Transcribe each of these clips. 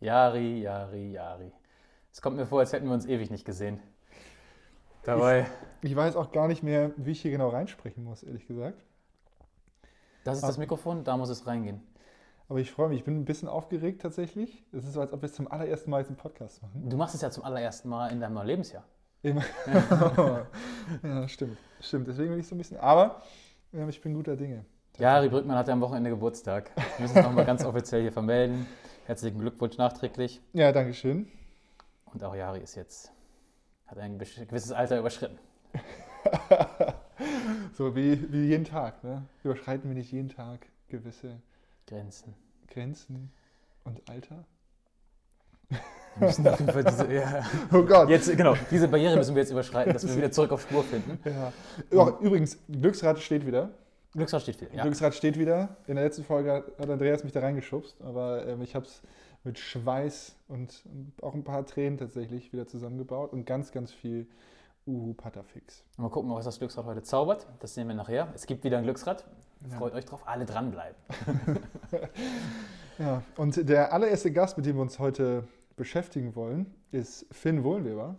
Jari, Jari, Jari. Es kommt mir vor, als hätten wir uns ewig nicht gesehen. Dabei, Ich weiß auch gar nicht mehr, wie ich hier genau reinsprechen muss, ehrlich gesagt. das ist das Mikrofon, da muss es reingehen. Aber ich freue mich, ich bin ein bisschen aufgeregt tatsächlich. Es ist so, als ob wir es zum allerersten Mal jetzt einen Podcast machen. Du machst es ja zum allerersten Mal in deinem neuen Lebensjahr. Immer. ja, stimmt. Stimmt, deswegen bin ich so ein bisschen. Aber ähm, ich bin guter Dinge. Jari Brückmann hatte am Wochenende Geburtstag. Wir müssen es nochmal ganz offiziell hier vermelden. Herzlichen Glückwunsch nachträglich. Ja, danke schön. Und auch Jari ist jetzt, hat ein gewisses Alter überschritten. So wie, wie jeden Tag. Ne? Überschreiten wir nicht jeden Tag gewisse Grenzen. Grenzen und Alter? Wir müssen auf jeden Fall diese, ja, Oh Gott. jetzt, genau, diese Barriere müssen wir jetzt überschreiten, dass wir wieder zurück auf Spur finden. Ja. Übrigens, Glücksrad steht wieder. Glücksrad steht viel. Ja. Glücksrad steht wieder. In der letzten Folge hat Andreas mich da reingeschubst, aber ähm, ich habe es mit Schweiß und auch ein paar Tränen tatsächlich wieder zusammengebaut und ganz, ganz viel Uhu Patafix. Mal gucken, was das Glücksrad heute zaubert. Das sehen wir nachher. Es gibt wieder ein Glücksrad. Ja. Freut euch drauf, alle dranbleiben. Ja, und der allererste Gast, mit dem wir uns heute beschäftigen wollen, ist Finn Wohlweber.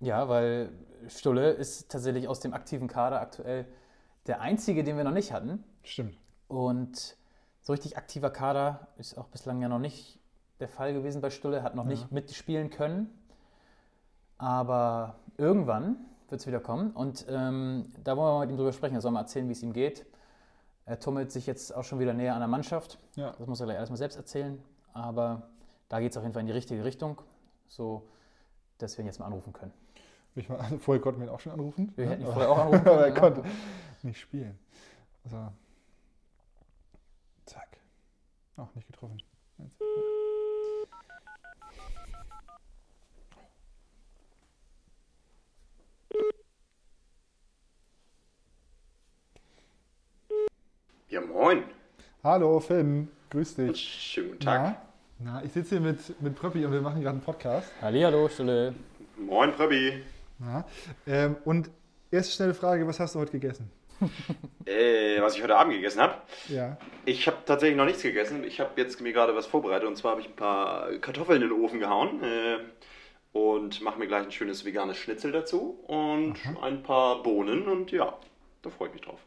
Ja, weil Stulle ist tatsächlich aus dem aktiven Kader aktuell der einzige, den wir noch nicht hatten. Stimmt. Und so richtig aktiver Kader ist auch bislang ja noch nicht der Fall gewesen bei Stulle, hat noch Ja. nicht mitspielen können. Aber irgendwann wird es wieder kommen. Und ähm, da wollen wir mit ihm drüber sprechen. Er soll mal erzählen, wie es ihm geht. Er tummelt sich jetzt auch schon wieder näher an der Mannschaft. Ja. Das muss er gleich erstmal selbst erzählen. Aber da geht es auf jeden Fall in die richtige Richtung. So, dass wir ihn jetzt mal anrufen können. Ich mal, vorher konnten wir ihn auch schon anrufen. Wir ne? hätten ihn vorher auch anrufen können, nicht spielen. So. Zack. Auch nicht getroffen. Jetzt. Ja, moin. Hallo Finn, grüß dich. Schönen guten Tag. Na, na ich sitze hier mit, mit Pröppi und wir machen gerade einen Podcast. Hallihallo, Stulle. Moin, Pröbi. Na, ähm, und erste schnelle Frage, was hast du heute gegessen? Äh, was ich heute Abend gegessen habe. Ja. Ich habe tatsächlich noch nichts gegessen. Ich habe jetzt mir gerade was vorbereitet. Und zwar habe ich ein paar Kartoffeln in den Ofen gehauen. Äh, und mache mir gleich ein schönes veganes Schnitzel dazu. Und ein paar Bohnen. Und ja, da freue ich mich drauf.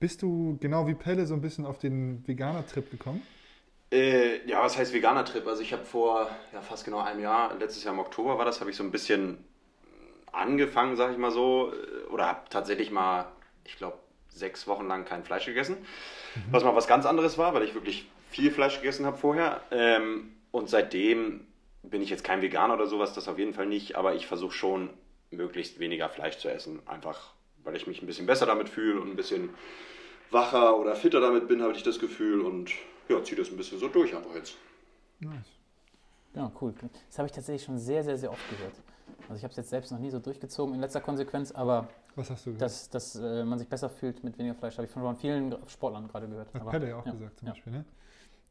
Bist du genau wie Pelle so ein bisschen auf den Veganer-Trip gekommen? Äh, ja, was heißt veganer Trip? Also ich habe vor ja, fast genau einem Jahr, letztes Jahr im Oktober war das, habe ich so ein bisschen angefangen, sag ich mal so, oder habe tatsächlich mal, ich glaube, sechs Wochen lang kein Fleisch gegessen. Was mal was ganz anderes war, weil ich wirklich viel Fleisch gegessen habe vorher. Ähm, und seitdem bin ich jetzt kein Veganer oder sowas, das auf jeden Fall nicht, aber ich versuche schon, möglichst weniger Fleisch zu essen. Einfach, weil ich mich ein bisschen besser damit fühle und ein bisschen wacher oder fitter damit bin, habe ich das Gefühl und ja, ziehe das ein bisschen so durch einfach jetzt. Nice. Ja, cool. Das habe ich tatsächlich schon sehr, sehr, sehr oft gehört. Also ich habe es jetzt selbst noch nie so durchgezogen in letzter Konsequenz, aber Was hast du gehört? dass, dass äh, man sich besser fühlt mit weniger Fleisch, habe ich von vielen Sportlern gerade gehört. Hat Pelle ja auch ja, gesagt zum ja. Beispiel, ne?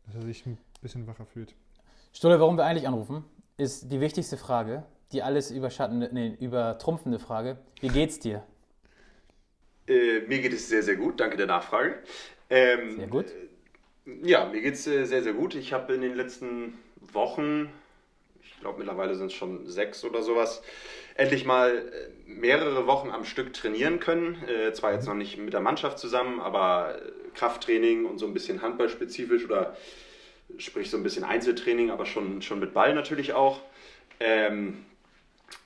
Dass er sich ein bisschen wacher fühlt. Stulle, warum wir eigentlich anrufen, ist die wichtigste Frage, die alles überschattende, nee, übertrumpfende Frage. Wie geht's dir? Äh, mir geht es sehr, sehr gut. Danke der Nachfrage. Ähm, Sehr gut. Ja, mir geht es äh, sehr, sehr gut. Ich habe in den letzten Wochen, ich glaube mittlerweile sind es schon sechs oder sowas, endlich mal äh, mehrere Wochen am Stück trainieren können. Äh, zwar jetzt noch nicht mit der Mannschaft zusammen, aber äh, Krafttraining und so ein bisschen handballspezifisch oder sprich so ein bisschen Einzeltraining, aber schon, schon mit Ball natürlich auch. Ähm,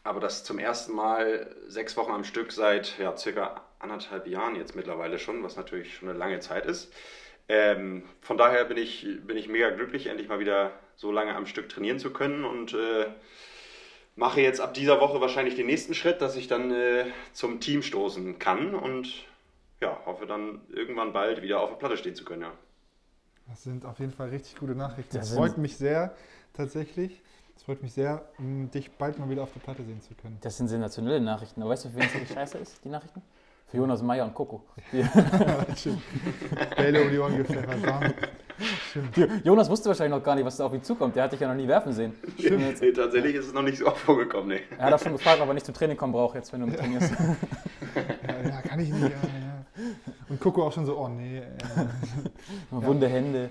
aber das zum ersten Mal sechs Wochen am Stück seit ja, circa anderthalb Jahren jetzt mittlerweile schon, was natürlich schon eine lange Zeit ist. Ähm, von daher bin ich, bin ich mega glücklich, endlich mal wieder so lange am Stück trainieren zu können und äh, mache jetzt ab dieser Woche wahrscheinlich den nächsten Schritt, dass ich dann äh, zum Team stoßen kann und ja, hoffe dann irgendwann bald wieder auf der Platte stehen zu können. Ja. Das sind auf jeden Fall richtig gute Nachrichten. Das freut mich sehr, tatsächlich. Es freut mich sehr, dich bald mal wieder auf der Platte sehen zu können. Das sind sensationelle Nachrichten. Aber weißt du, für wen es die Scheiße ist, die Nachrichten? Für Jonas Meyer und Coco. Bälle um die Ohren gepfeffert. Jonas wusste wahrscheinlich noch gar nicht, was da auf ihn zukommt. Der hat dich ja noch nie werfen sehen. Stimmt. Nee, tatsächlich ist es noch nicht so oft vorgekommen. Nee. Er hat auch schon gefragt, ob er nicht zum Training kommen braucht, jetzt wenn du mit trainierst. Ja, ja, kann ich nicht. Ja, ja. Und Coco auch schon so, oh nee. Äh, Wunde Hände.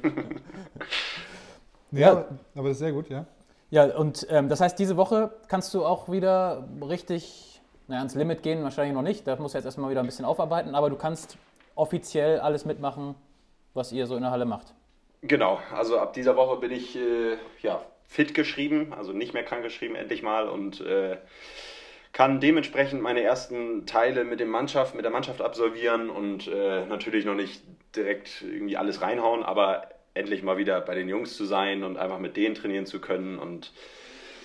Ja, Ja. aber, aber das ist sehr gut, ja. Ja, und ähm, das heißt, diese Woche kannst du auch wieder richtig naja, ans Limit gehen, wahrscheinlich noch nicht. Da musst du jetzt erstmal wieder ein bisschen aufarbeiten, aber du kannst offiziell alles mitmachen, was ihr so in der Halle macht. Genau, also ab dieser Woche bin ich äh, ja, fit geschrieben, also nicht mehr krank geschrieben, endlich mal und äh, kann dementsprechend meine ersten Teile mit, dem Mannschaft, mit der Mannschaft absolvieren und äh, natürlich noch nicht direkt irgendwie alles reinhauen, aber endlich mal wieder bei den Jungs zu sein und einfach mit denen trainieren zu können und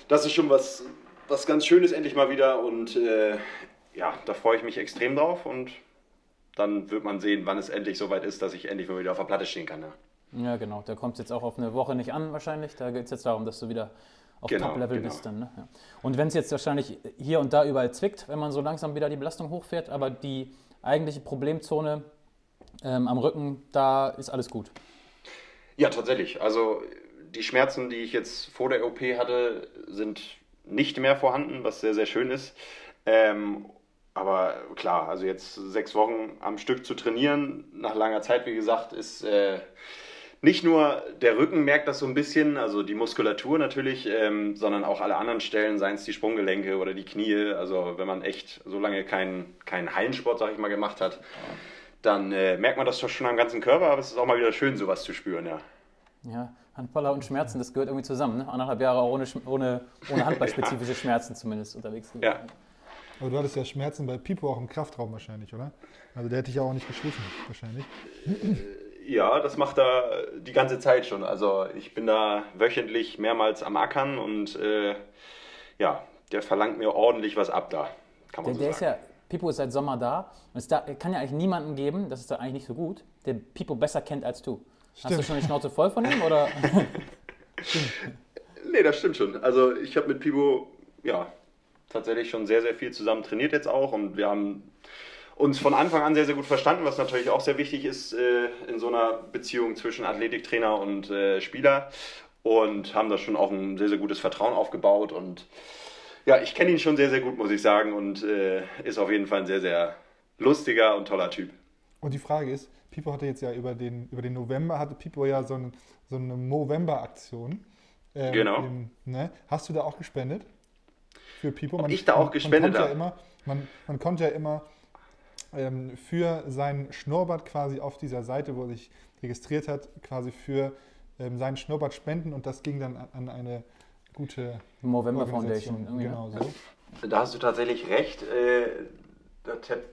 das ist schon was, was ganz Schönes endlich mal wieder und äh, ja, da freue ich mich extrem drauf und dann wird man sehen, wann es endlich soweit ist, dass ich endlich mal wieder auf der Platte stehen kann. Ja. Ja, genau. Da kommt es jetzt auch auf eine Woche nicht an, wahrscheinlich. Da geht es jetzt darum, dass du wieder auf Genau, Top-Level genau. bist dann. Ne? Ja. Und wenn es jetzt wahrscheinlich hier und da überall zwickt, wenn man so langsam wieder die Belastung hochfährt, aber die eigentliche Problemzone ähm, am Rücken, da ist alles gut. Ja, tatsächlich. Also die Schmerzen, die ich jetzt vor der OP hatte, sind nicht mehr vorhanden, was sehr, sehr schön ist. Ähm, aber klar, also jetzt sechs Wochen am Stück zu trainieren, nach langer Zeit, wie gesagt, ist äh, nicht nur der Rücken merkt das so ein bisschen, also die Muskulatur natürlich, ähm, sondern auch alle anderen Stellen, seien es die Sprunggelenke oder die Knie. Also wenn man echt so lange keinen keinen Hallensport, sag ich mal, gemacht hat, dann äh, merkt man das doch schon am ganzen Körper, aber es ist auch mal wieder schön, sowas zu spüren, ja. Ja, Handballer und Schmerzen, das gehört irgendwie zusammen. Ne? Anderthalb Jahre auch ohne, ohne, ohne handballspezifische Schmerzen zumindest unterwegs gewesen. Ja. Aber du hattest ja Schmerzen bei Pipo auch im Kraftraum wahrscheinlich, oder? Also der hätte ich ja auch nicht geschliffen, wahrscheinlich. Ja, das macht er die ganze Zeit schon. Also ich bin da wöchentlich mehrmals am Ackern und äh, ja, der verlangt mir ordentlich was ab da, kann man Der, so der ist sagen. ja, Pipo ist seit Sommer da und es da, kann ja eigentlich niemanden geben, das ist da eigentlich nicht so gut, der Pipo besser kennt als du. Hast du Stimmt. schon die Schnauze voll von ihm oder? Nee, das stimmt schon. Also ich habe mit Pibo ja tatsächlich schon sehr, sehr viel zusammen trainiert jetzt auch und wir haben uns von Anfang an sehr, sehr gut verstanden, was natürlich auch sehr wichtig ist äh, in so einer Beziehung zwischen Athletiktrainer und äh, Spieler und haben da schon auch ein sehr, sehr gutes Vertrauen aufgebaut und ja, ich kenne ihn schon sehr, sehr gut, muss ich sagen und äh, ist auf jeden Fall ein sehr, sehr lustiger und toller Typ. Und die Frage ist, Pipo hatte jetzt ja über den, über den November, hatte Pipo ja so, ein, so eine Movember-Aktion. Ähm, Genau. im- ne? Hast du da auch gespendet? Für Pipo? Ob ich da auch gespendet man konnte ja immer, man, man konnte ja immer ähm, für sein Schnurrbart quasi auf dieser Seite, wo er sich registriert hat, quasi für ähm, seinen Schnurrbart spenden und das ging dann an, an eine gute Movember. Foundation. Irgendwie, Genau ne? so. Da hast du tatsächlich recht. Äh, da te-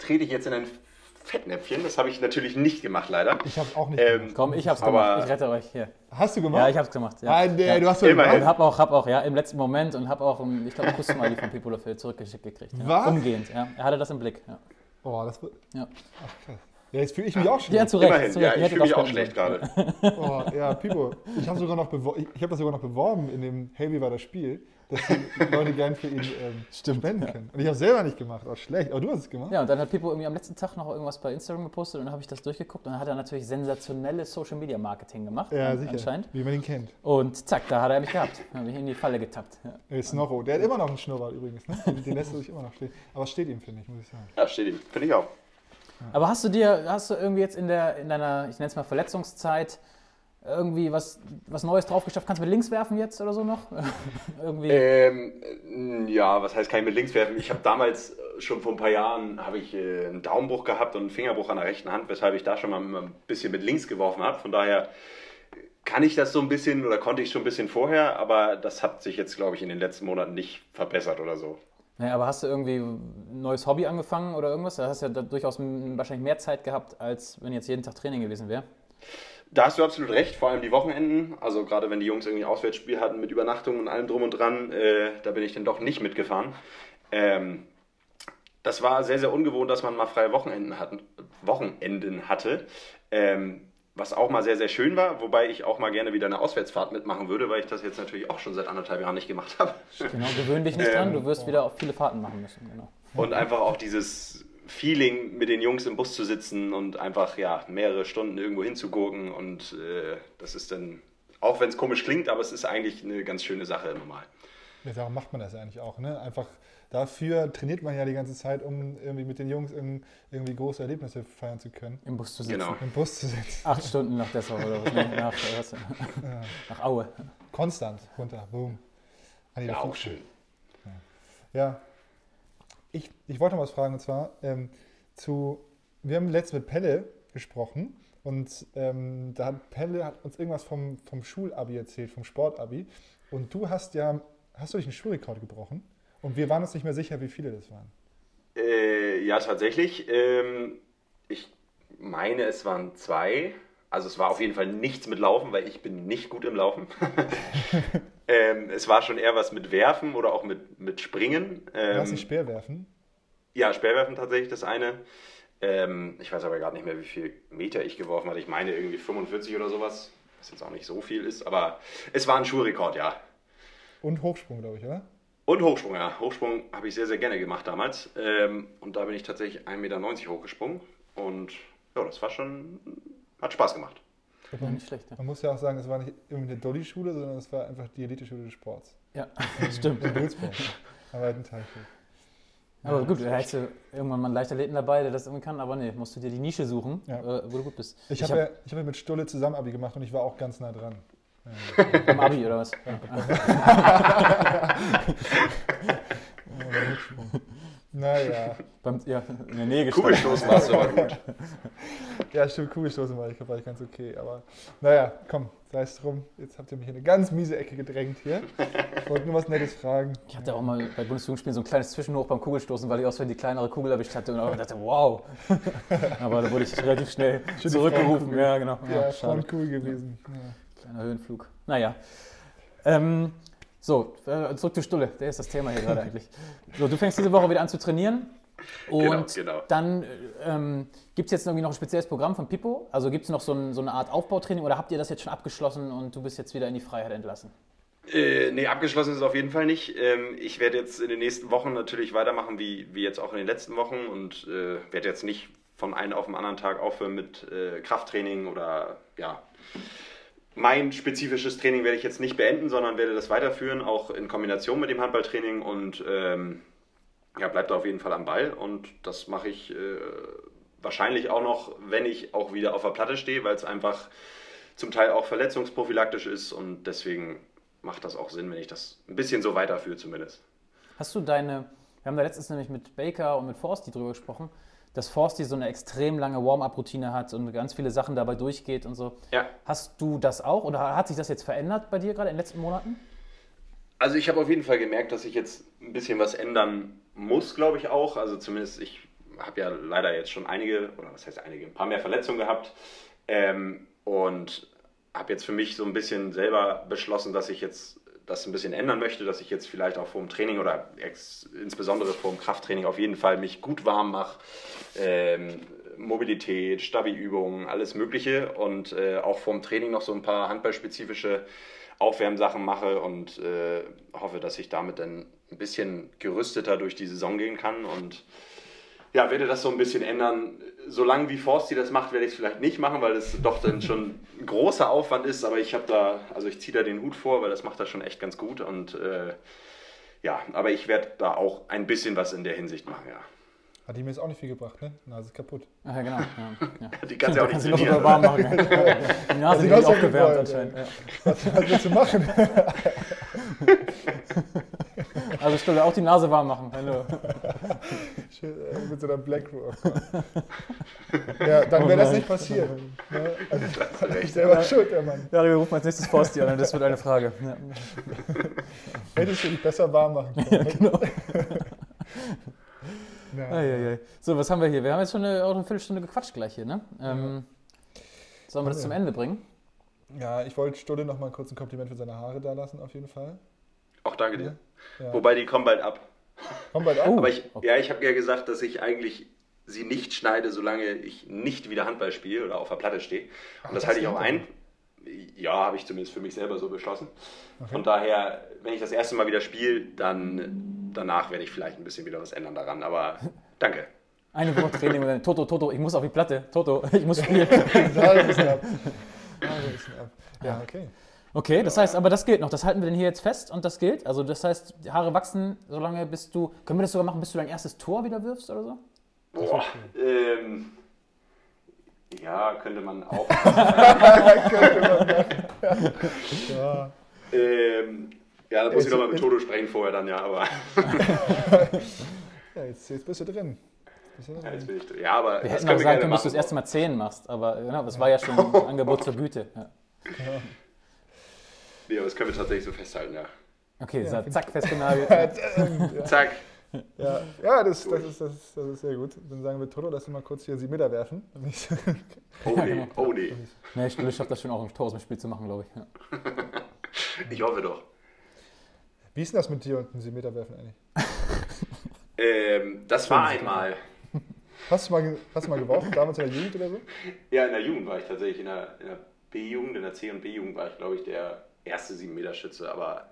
trete ich jetzt in ein Fettnäpfchen. Das habe ich natürlich nicht gemacht, leider. Ich habe auch nicht Ähm, gemacht. Komm, ich hab's Aber- gemacht. Ich rette euch hier. Hast du gemacht? Ja, ich hab's gemacht. Ja. Ah, nee, ja. du hast doch Immerhin. Und gemacht. hab auch, hab auch, ja, im letzten Moment und hab auch, ich glaube, einen Kuss-Smiley von Pipo dafür zurückgeschickt gekriegt. Ja. Was? Umgehend, ja. Er hatte das im Blick. Ja, Oh, das wird. ja. Ach, krass. Ja, jetzt fühle ich mich auch schon. ja zu Recht. Immerhin. zu Ja, Recht. Ihr ich fühle mich auch schlecht gerade. Oh, ja, Pipo, ich habe habe das sogar noch beworben in dem Hey, wie war das Spiel, dass die Leute gern für ihn ähm, spenden können. Und ich habe es selber nicht gemacht, auch schlecht. Aber du hast es gemacht. Ja, und dann hat Pipo irgendwie am letzten Tag noch irgendwas bei Instagram gepostet und dann habe ich das durchgeguckt und dann hat er natürlich sensationelles Social Media Marketing gemacht. Ja, sicher. Anscheinend. Wie man ihn kennt. Und zack, da hat er mich gehabt. Da habe ich in die Falle getappt. Ja. Snorro, der hat immer noch einen Schnurrbart übrigens. Ne? Den lässt er sich immer noch stehen. Aber es steht ihm, finde ich, muss ich sagen. Ja, steht ihm. Finde ich auch. Aber hast du dir, hast du irgendwie jetzt in, der, in deiner, ich nenne es mal Verletzungszeit, irgendwie was, was Neues drauf geschafft? Kannst du mit links werfen jetzt oder so noch? irgendwie. Ähm, ja, was heißt kann ich mit links werfen? Ich habe damals äh, schon vor ein paar Jahren habe ich äh, einen Daumenbruch gehabt und einen Fingerbruch an der rechten Hand, weshalb ich da schon mal ein bisschen mit links geworfen habe. Von daher kann ich das so ein bisschen oder konnte ich schon ein bisschen vorher, aber das hat sich jetzt, glaube ich, in den letzten Monaten nicht verbessert oder so. Naja, aber hast du irgendwie ein neues Hobby angefangen oder irgendwas? Da hast du ja durchaus wahrscheinlich mehr Zeit gehabt, als wenn jetzt jeden Tag Training gewesen wäre. Da hast du absolut recht, vor allem die Wochenenden. Also gerade wenn die Jungs irgendwie Auswärtsspiel hatten mit Übernachtung und allem drum und dran, äh, da bin ich dann doch nicht mitgefahren. Ähm, das war sehr, sehr ungewohnt, dass man mal freie Wochenenden, hatten, Wochenenden hatte. Ähm, was auch mal sehr, sehr schön war, wobei ich auch mal gerne wieder eine Auswärtsfahrt mitmachen würde, weil ich das jetzt natürlich auch schon seit anderthalb Jahren nicht gemacht habe. Genau, gewöhn dich nicht dran, Ähm, du wirst wieder auf viele Fahrten machen müssen. Genau. Und einfach auch dieses Feeling, mit den Jungs im Bus zu sitzen und einfach ja mehrere Stunden irgendwo hinzugurken. Und äh, das ist dann, auch wenn es komisch klingt, aber es ist eigentlich eine ganz schöne Sache normal. Ja, darum macht man das ja eigentlich auch. Ne? Einfach dafür trainiert man ja die ganze Zeit, um irgendwie mit den Jungs in, irgendwie große Erlebnisse feiern zu können. Im Bus zu sitzen. Genau. Im Bus zu sitzen. Acht Stunden nach Dessau oder was? Nach, was? Ja. nach Aue. Konstant runter. Boom. An Ja, auch schön. Ja. Ich, ich wollte noch was fragen und zwar ähm, zu. Wir haben letztens mit Pelle gesprochen und ähm, da hat Pelle hat uns irgendwas vom, vom Schulabi erzählt, vom Sportabi. Und du hast ja, hast du dich einen Schulrekord gebrochen? Und wir waren uns nicht mehr sicher, wie viele das waren. Äh, ja, tatsächlich. Ähm, ich meine, es waren zwei. Also es war auf jeden Fall nichts mit Laufen, weil ich bin nicht gut im Laufen. ähm, es war schon eher was mit Werfen oder auch mit, mit Springen. Ähm, nicht Speer werfen. ja, Speerwerfen tatsächlich das eine. Ähm, ich weiß aber gerade nicht mehr, wie viel Meter ich geworfen hatte. Ich meine irgendwie 45 oder sowas. Was jetzt auch nicht so viel ist, aber es war ein Schulrekord, ja. Und Hochsprung, glaube ich, oder? Und Hochsprung, ja. Hochsprung habe ich sehr, sehr gerne gemacht damals. Ähm, und da bin ich tatsächlich 1,90 Meter hochgesprungen. Und ja, das war schon, hat Spaß gemacht. Und Ja, man, nicht schlecht. Ja, man muss ja auch sagen, es war nicht irgendwie eine Dolly-Schule, sondern es war einfach die Elite-Schule des Sports. ja stimmt. In Dulsburg. Am weiten Teich. Aber gut, da hättest du irgendwann mal einen Leichtathleten dabei, der das irgendwie kann, aber nee, musst du dir die Nische suchen, Ja. äh, wo du gut bist. Ich habe ja, ich hab ja mit Stulle zusammen Abi gemacht und ich war auch ganz nah dran. Beim Abi oder was? Ja. Naja. Beim, ja, in der Nähe gestanden. Kugelstoßen warst du aber gut. Ja, stimmt, Kugelstoßen war ich, war ich ganz okay. Aber naja, komm, sei es drum. Jetzt habt ihr mich in eine ganz miese Ecke gedrängt hier. Ich wollte nur was Nettes fragen. Ich hatte auch mal bei Bundesjugendspielen so ein kleines Zwischenhoch beim Kugelstoßen, weil ich aus Versehen die kleinere Kugel erwischt hatte und auch dachte, wow. Aber da wurde ich relativ schnell Schön zurückgerufen. Ja, genau. Ja, Ja, cool gewesen. Ja. Kleiner Höhenflug. Naja. Ähm, so, äh, zurück zu Stulle. Der ist das Thema hier gerade eigentlich. So, du fängst diese Woche wieder an zu trainieren. Und Genau, genau. dann ähm, gibt es jetzt irgendwie noch ein spezielles Programm von Pippo? Also gibt es noch so, ein, so eine Art Aufbautraining oder habt ihr das jetzt schon abgeschlossen und du bist jetzt wieder in die Freiheit entlassen? Äh, nee, abgeschlossen ist es auf jeden Fall nicht. Ähm, ich werde jetzt in den nächsten Wochen natürlich weitermachen, wie, wie jetzt auch in den letzten Wochen und äh, werde jetzt nicht von einem auf den anderen Tag aufhören mit äh, Krafttraining oder ja. Mein spezifisches Training werde ich jetzt nicht beenden, sondern werde das weiterführen, auch in Kombination mit dem Handballtraining und ähm, ja, bleibt auf jeden Fall am Ball und das mache ich äh, wahrscheinlich auch noch, wenn ich auch wieder auf der Platte stehe, weil es einfach zum Teil auch verletzungsprophylaktisch ist und deswegen macht das auch Sinn, wenn ich das ein bisschen so weiterführe zumindest. Hast du deine, wir haben da letztens nämlich mit Baker und mit Forsti drüber gesprochen, dass Forsti so eine extrem lange Warm-up-Routine hat und ganz viele Sachen dabei durchgeht und so. Ja, Hast du das auch oder hat sich das jetzt verändert bei dir gerade in den letzten Monaten? also ich habe auf jeden Fall gemerkt, dass ich jetzt ein bisschen was ändern muss, glaube ich auch. Also zumindest, ich habe ja leider jetzt schon einige, oder was heißt einige, ein paar mehr Verletzungen gehabt ähm, und habe jetzt für mich so ein bisschen selber beschlossen, dass ich jetzt das ein bisschen ändern möchte, dass ich jetzt vielleicht auch vor dem Training oder insbesondere vor dem Krafttraining auf jeden Fall mich gut warm mache. Ähm, Mobilität, Stabi-Übungen, alles Mögliche und äh, auch vorm Training noch so ein paar handballspezifische Aufwärmsachen mache und äh, hoffe, dass ich damit dann ein bisschen gerüsteter durch die Saison gehen kann und ja, werde das so ein bisschen ändern. Solange wie Forsti das macht, werde ich es vielleicht nicht machen, weil es doch dann schon ein großer Aufwand ist, aber ich habe da, also ich ziehe da den Hut vor, weil das macht das schon echt ganz gut und äh, ja, aber ich werde da auch ein bisschen was in der Hinsicht machen, ja. Hat die mir jetzt auch nicht viel gebracht, ne? Nase ist kaputt. Ah, ja, genau. Ja, ja. Die kannst du ja auch nicht noch trainieren. sogar warm machen. Ja. Die Nase ist aufgewärmt gewollt, anscheinend. Ja. Was, was willst du machen? Also Stulle, auch die Nase warm machen. Hallo. Schön, äh, Mit so einer Blackrock. ja, dann wäre das nicht passiert. Ne? Also, ich selber schuld, der Mann. Ja, wir rufen als nächstes Forsti an und das wird eine Frage. Ja. Hättest du dich besser warm machen können. Ja, genau. Ja. Eieiei. So, was haben wir hier? Wir haben jetzt schon eine, auch eine Viertelstunde gequatscht gleich hier, ne? Ähm, sollen wir das Ja. zum Ende bringen? ja, ich wollte Stulle noch mal kurz ein Kompliment für seine Haare da lassen, auf jeden Fall. Auch danke dir. Ja. Wobei die kommen bald ab. Komm bald Oh. auch. Aber ich, okay. ja, ich habe ja gesagt, dass ich eigentlich sie nicht schneide, solange ich nicht wieder Handball spiele oder auf der Platte stehe. Und das das halte ich auch ein. Ja, habe ich zumindest für mich selber so beschlossen. Von daher, wenn ich das erste Mal wieder spiele, dann danach werde ich vielleicht ein bisschen wieder was ändern daran. Aber danke. Eine Woche Training und dann Toto, Toto, ich muss auf die Platte. Toto, ich muss spielen. Ab. Ab. Ja, okay. Okay, das heißt, aber das gilt noch. Das halten wir denn hier jetzt fest und das gilt. Also das heißt, die Haare wachsen, solange bis du. Können wir das sogar machen, bis du dein erstes Tor wieder wirfst oder so? Boah, ähm, ja, könnte man auch. Ja. ähm, ja, da muss ich nochmal mit Toto sprechen vorher dann, ja, aber Ja, jetzt, jetzt bist du drin. Ja, jetzt bin ich drin. Ja, aber Wir das hätten auch sagen können, bis du das erste Mal 10 machst, aber genau, das war ja schon ein Angebot zur Güte. Ja. Nee, aber das können wir tatsächlich so festhalten, ja. Okay, Ja, so, zack, festgenagelt. ja, Zack. ja, ja das, das, ist, das, ist, das ist sehr gut. Dann sagen wir Toto, lass ihn mal kurz hier sieben Meter werfen. Oh nee, oh nee. Nee, Stille schafft das schon auch ein Tor aus dem Spiel zu machen, glaube ich. Ja. Ich hoffe doch. Wie ist denn das mit dir und dem sieben Meter werfen eigentlich? Ähm, das war einmal. Hast du mal, hast du mal geworfen, damals in der Jugend oder so? Ja, in der Jugend war ich tatsächlich, in der, in der B-Jugend, in der C- und B-Jugend war ich, glaube ich, der erste 7-Meter-Schütze. Aber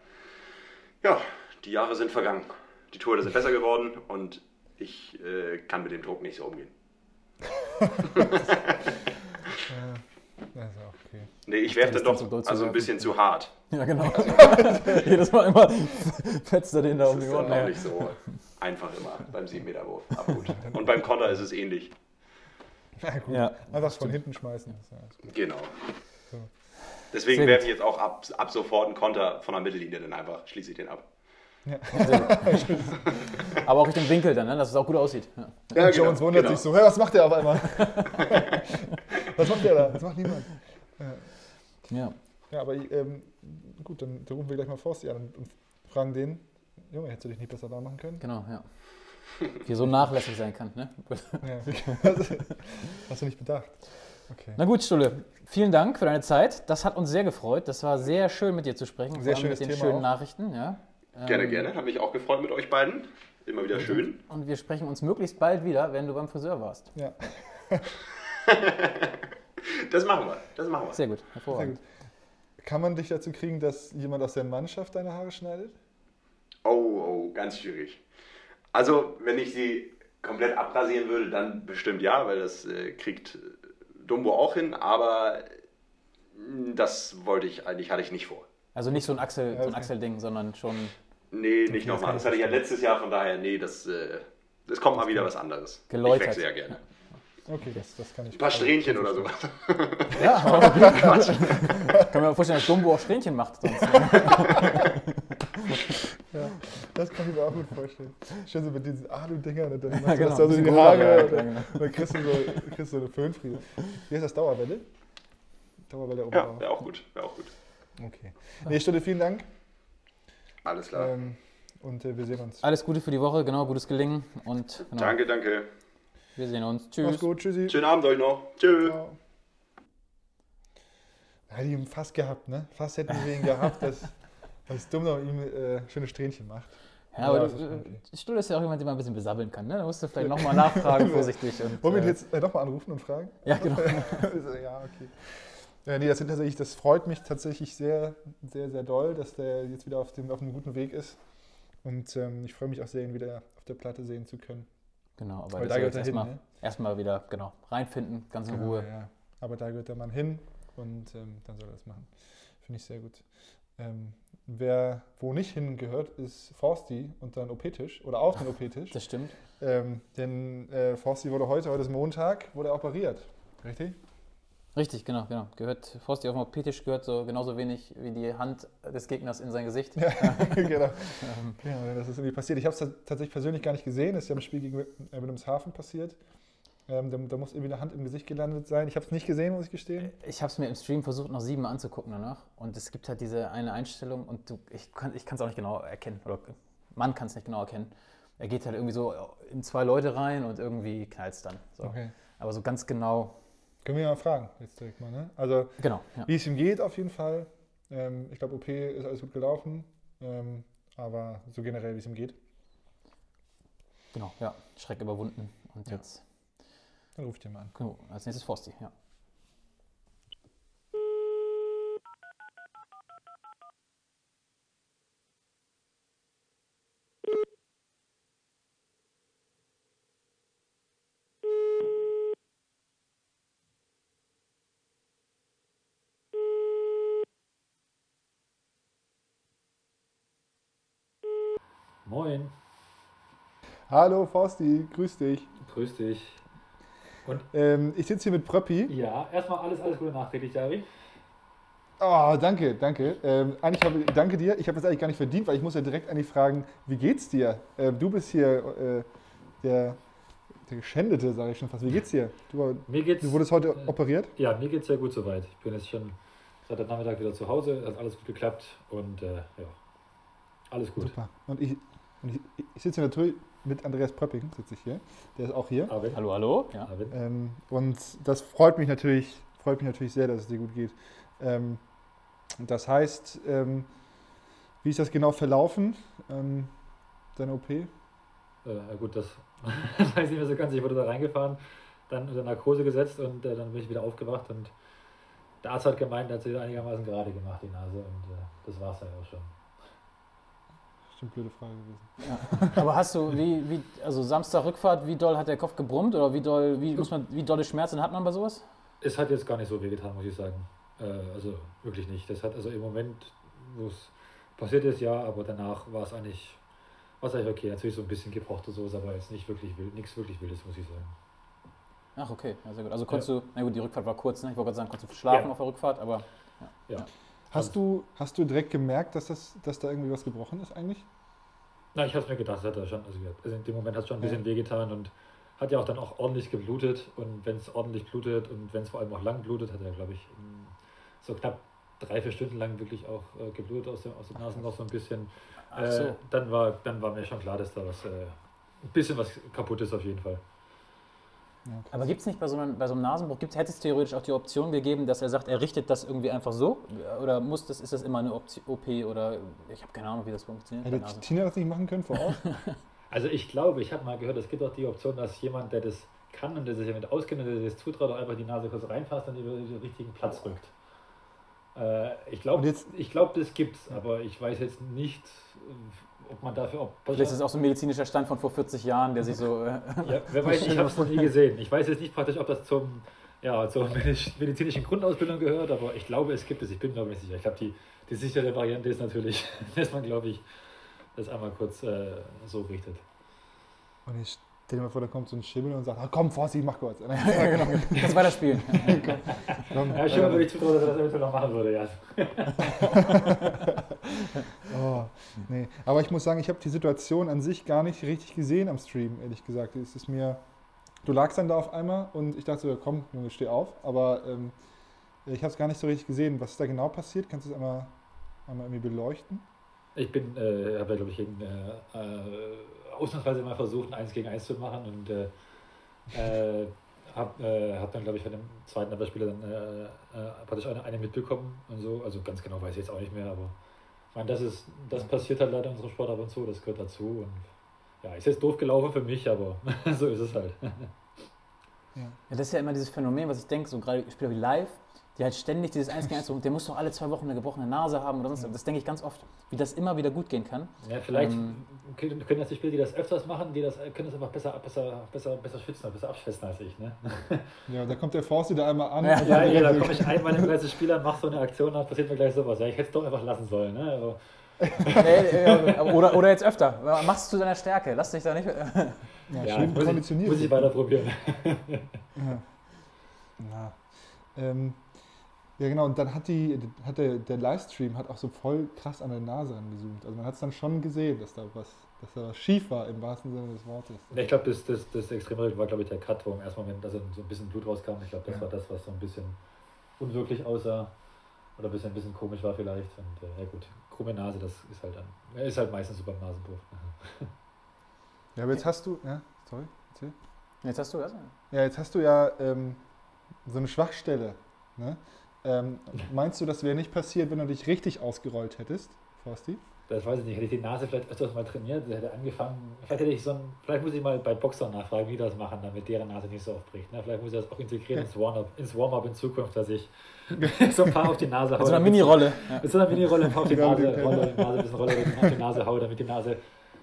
ja, die Jahre sind vergangen. Die Tore sind besser geworden und ich äh, kann mit dem Druck nicht so umgehen. Ist auch okay. Nee, ich werfe das dann so doch zu also ein bisschen zu hart. Ja, genau. Jedes Mal immer fetzt er den da Das um die ist dann Ohren. auch nicht so einfach immer beim 7-Meter-Wurf. Aber gut. Und beim Konter ist es ähnlich. Na gut. Ja, Einfach von hinten schmeißen. Das ist ja. Genau. So. Deswegen werfe ich jetzt auch ab, ab sofort einen Konter von der Mittellinie, dann einfach schließe ich den ab. Aber auch Richtung Winkel dann, ne? dass es auch gut aussieht. Ja. Ja, Und Jones wundert sich so, hey, was macht der auf einmal? was macht der da? Das macht niemand. Ja. Ja, aber ähm, gut, dann rufen wir gleich mal Forsti an und, und fragen den, Junge, hättest du dich nicht besser da machen können? Genau, ja. Wie er so nachlässig sein kann. Ne? Ja. Hast du nicht bedacht? Okay. Na gut, Stulle, vielen Dank für deine Zeit. Das hat uns sehr gefreut. Das war sehr schön mit dir zu sprechen. Sehr allem mit den Thema schönen auch. Nachrichten. Ja. Gerne, Ähm, gerne. Hat mich auch gefreut mit euch beiden. Immer wieder schön. Und wir sprechen uns möglichst bald wieder, wenn du beim Friseur warst. Ja, Das machen wir. Das machen wir. Sehr gut, sehr hervorragend. gut. Kann man dich dazu kriegen, dass jemand aus der Mannschaft deine Haare schneidet? Oh, oh, ganz schwierig. Also, wenn ich sie komplett abrasieren würde, dann bestimmt ja, weil das äh, kriegt Dumbo auch hin, aber das wollte ich eigentlich, hatte ich nicht vor. Also nicht so ein Axel, so ein. Axel-Ding, sondern schon. Nee, nicht nochmal. Das hatte ich ja letztes Jahr, von daher, nee, das, äh, das kommt mal wieder was anderes. Geläutert. Ich wechsle ja gerne. Okay, das, das kann ich. Ein paar Strähnchen oder sowas. Ja, aber kann mir vorstellen, dass Dumbo auch Strähnchen macht. Sonst. Ja, das kann ich mir auch gut vorstellen. Schön so mit diesen Alu-Dingern und dann machst Ja, du genau. das da so in die Haare und dann, genau. dann kriegst du so, kriegst du so eine Föhnfriese. Wie heißt das? Dauerwelle? Dauerwelle oben Ja, wäre auch gut. Wäre auch gut. Okay. Nee, Stunde, vielen Dank. Alles klar. Ähm, und äh, wir sehen uns. Alles Gute für die Woche, genau, gutes Gelingen und genau, Danke, danke. Wir sehen uns. Mach's Tschüss. gut, tschüssi. Schönen Abend euch noch. Tschüss. Ja, die haben fast gehabt, ne? Fast hätten wir ihn gehabt, dass, dass Dummler ihm äh, schöne Strähnchen macht. Ja, aber das ist du, äh. Stuhl ist ja auch jemand, den man ein bisschen besabbeln kann. Ne? Da musst du vielleicht nochmal nachfragen, vorsichtig. Und, Wollen wir ihn äh, jetzt äh, nochmal anrufen und fragen? Ja, genau. Also, ja, okay. Ja, nee, das, sind tatsächlich, das freut mich tatsächlich sehr, sehr, sehr doll, dass der jetzt wieder auf, dem, auf einem guten Weg ist. Und ähm, ich freue mich auch sehr, ihn wieder auf der Platte sehen zu können. Genau, aber das da gehört er hin, erstmal ne? erstmal wieder genau, reinfinden, ganz in Genau, Ruhe. Ja. Aber da gehört der Mann hin und ähm, dann soll er das machen. Finde ich sehr gut. Ähm, wer wo nicht hingehört, ist Forsti und dann OP-Tisch oder auf den OP-Tisch. Das stimmt. ähm, denn äh, Forsti wurde heute, heute ist Montag, wurde er operiert. Richtig? Richtig, genau, genau. Gehört, Forsti auf dem OP-Tisch gehört so genauso wenig wie die Hand des Gegners in sein Gesicht. Ja, genau. Ähm, Ja, das ist irgendwie passiert. Ich habe es tatsächlich persönlich gar nicht gesehen. Das ist ja im Spiel gegen äh, Wilhelmshaven passiert. Ähm, da, da muss irgendwie eine Hand im Gesicht gelandet sein. Ich habe es nicht gesehen, muss ich gestehen. Ich habe es mir im Stream versucht, noch siebenmal anzugucken danach. Und es gibt halt diese eine Einstellung und du, ich kann es auch nicht genau erkennen. Oder man kann es nicht genau erkennen. Er geht halt irgendwie so in zwei Leute rein und irgendwie knallt es dann. So. Okay. Aber so ganz genau, Können wir ja mal fragen, jetzt direkt mal. Ne? Also, genau. Ja. wie es ihm geht, auf jeden Fall. Ähm, ich glaube, OP ist alles gut gelaufen. Ähm, aber so generell, wie es ihm geht, Genau, ja. Schreck überwunden. Und Ja. jetzt, dann ruft ihr mal an. genau, als nächstes Forsti, ja. Moin. Hallo Forsti, grüß dich. Grüß dich. Ähm, ich sitze hier mit Pröppi. Ja, erstmal alles, alles Gute nachträglich, Jari. Oh, danke, danke. Ähm, eigentlich habe, danke dir. Ich habe das eigentlich gar nicht verdient, weil ich muss ja direkt eigentlich fragen, wie geht's dir? Ähm, du bist hier äh, der, der Geschändete, sage ich schon fast. Wie geht's dir? Du, Mir geht's. du wurdest heute operiert? Ja, mir geht's sehr gut soweit. Ich bin jetzt schon seit dem Nachmittag wieder zu Hause, hat alles gut geklappt und äh, ja, alles gut. Super. Und ich, und ich, ich sitze natürlich mit Andreas Pröpping, sitze ich hier. Der ist auch hier. Arvid? Hallo, hallo. Ja. Ähm, und das freut mich natürlich, freut mich natürlich sehr, dass es dir gut geht. Ähm, das heißt, ähm, wie ist das genau verlaufen, ähm, deine OP? Äh, ja gut, das weiß ich nicht mehr so ganz. Ich wurde da reingefahren, dann unter Narkose gesetzt und äh, dann bin ich wieder aufgewacht und der Arzt hat gemeint, er hat sie einigermaßen gerade gemacht, die Nase, und äh, das war es dann auch schon. Bestimmt blöde Frage gewesen. Aber hast du, wie, wie, also Samstag Rückfahrt, wie doll hat der Kopf gebrummt oder wie doll, wie muss man, wie dolle Schmerzen hat man bei sowas? Es hat jetzt gar nicht so wehgetan, muss ich sagen. Äh, also wirklich nicht. Das hat also im Moment, wo es passiert ist, ja, aber danach war es eigentlich, war es eigentlich okay. Natürlich so ein bisschen gebrauchte Soße, aber jetzt nicht wirklich wild, nichts wirklich Wildes, muss ich sagen. Ach, okay, ja, sehr gut. Also konntest du, na gut, die Rückfahrt war kurz, ne? Ich wollte gerade sagen, konntest du schlafen Ja. auf der Rückfahrt, aber Ja. Hast du, hast du direkt gemerkt, dass, das, dass da irgendwie was gebrochen ist eigentlich? Na, ich habe es mir gedacht, es hat er schon, also, also in dem Moment hat es schon ein Ja. bisschen wehgetan und hat ja auch dann auch ordentlich geblutet und wenn es ordentlich blutet und wenn es vor allem auch lang blutet, hat er, glaube ich, so knapp drei, vier Stunden lang wirklich auch äh, geblutet aus dem, aus dem Nasenloch so ein bisschen. Ach so. Äh, dann, war, dann war mir schon klar, dass da was, äh, ein bisschen was kaputt ist auf jeden Fall. Ja. Aber gibt es nicht bei so, einem, bei so einem Nasenbruch, gibt's, hätte es theoretisch auch die Option gegeben, dass er sagt, er richtet das irgendwie einfach so? Oder muss das, ist das immer eine OP oder ich habe keine Ahnung, wie das funktioniert. Hätte. Tina das nicht machen können vor Ort? Also ich glaube, ich habe mal gehört, es gibt auch die Option, dass jemand, der das kann und der sich damit auskennt und der sich das zutraut, auch einfach die Nase kurz reinfasst und über den richtigen Platz rückt. Äh, ich glaube, glaube, das gibt's, aber ich weiß jetzt nicht, äh, ob man dafür, ob Vielleicht ist es auch so ein medizinischer Stand von vor 40 Jahren, der sich so. Äh, ja, wer weiß, ich habe es noch nie gesehen. Ich weiß jetzt nicht praktisch, ob das zum, ja, zur mediz- medizinischen Grundausbildung gehört, aber ich glaube, es gibt es. Ich bin glaube ich sicher. Ich glaube, die, die sichere Variante ist natürlich, dass man, glaube ich, das einmal kurz äh, so richtet. Und ich stell dir mal vor, da kommt so ein Schimmel und sagt, ah, komm, Forsti, mach kurz. ja, genau. Kannst weiterspielen. komm, Ja, schon würde ich zutrauen, dass er das eventuell noch machen würde, ja. Oh, nee. Aber ich muss sagen, ich habe die Situation an sich gar nicht richtig gesehen am Stream, ehrlich gesagt. Es ist mir, du lagst dann da auf einmal und ich dachte so, komm, Junge, steh auf. Aber ähm, ich habe es gar nicht so richtig gesehen. Was ist da genau passiert? Kannst du es einmal, einmal irgendwie beleuchten? Ich bin, äh, habe ja, glaube ich, gegen, äh, äh, ausnahmsweise mal versucht, ein 1 gegen 1 zu machen und äh, habe äh, hab dann, glaube ich, von dem zweiten Abwehrspieler dann äh, äh, praktisch eine, eine mitbekommen und so. Also ganz genau weiß ich jetzt auch nicht mehr, aber ich meine, das, ist, das passiert halt leider in unserem Sport ab und zu, das gehört dazu. Und ja, ist jetzt doof gelaufen für mich, aber so ist es halt. Ja. Ja, das ist ja immer dieses Phänomen, was ich denke, so gerade Spieler wie Live, die halt ständig dieses 1 gegen 1, so, der muss doch alle zwei Wochen eine gebrochene Nase haben oder sonst was. Das denke ich ganz oft, wie das immer wieder gut gehen kann. Ja, vielleicht Ähm. können, können das die Spieler, die das öfters machen, die das können das einfach besser, besser, besser, besser schützen, besser abschätzen als ich. Ne? Ja, da kommt der Forsti da einmal an. Ja, Ja, ja, da komme ich einmal im gleichen Spieler, mach so eine Aktion, dann passiert mir gleich sowas. Ja, ich hätte es doch einfach lassen sollen. Ne? Äh, oder, oder jetzt öfter. Machst es zu deiner Stärke. Lass dich da nicht. ja, ja, schön muss, ich, muss ich weiter probieren. Ja. Na, ähm, ja, genau, und dann hat, die, hat der, der Livestream hat auch so voll krass an der Nase angezoomt. Also man hat es dann schon gesehen, dass da was, dass da was schief war im wahrsten Sinne des Wortes. Ja, ich glaube, das, das, das Extremere war, glaube ich, der Cut, wo im ersten Moment also so ein bisschen Blut rauskam. Ich glaube, das Ja. war das, was so ein bisschen unwirklich aussah. Oder ein bisschen, ein bisschen komisch war vielleicht. Und äh, ja gut, krumme Nase, das ist halt dann, ist halt meistens so beim Nasenbruch. Ja, aber jetzt hast du, ja, sorry, erzähl. Jetzt hast du das. Ja, jetzt hast du ja ähm, so eine Schwachstelle. Ne? Ähm, meinst du, das wäre nicht passiert, wenn du dich richtig ausgerollt hättest, Forsti? Das weiß ich nicht. Hätte ich die Nase vielleicht öfters mal trainiert, hätte angefangen. Vielleicht hätte ich so ein, vielleicht muss ich mal bei Boxern nachfragen, wie die das machen, damit deren Nase nicht so aufbricht. Ne? Vielleicht muss ich das auch integrieren ins Warm-up ins Warm in Zukunft, dass ich so ein paar auf die Nase haue. Mit so einer Mini-Rolle. Mit so einer Mini-Rolle ein paar auf die Nase. Rolle, Nase, ein bisschen Rolle auf die Nase haue, damit die Nase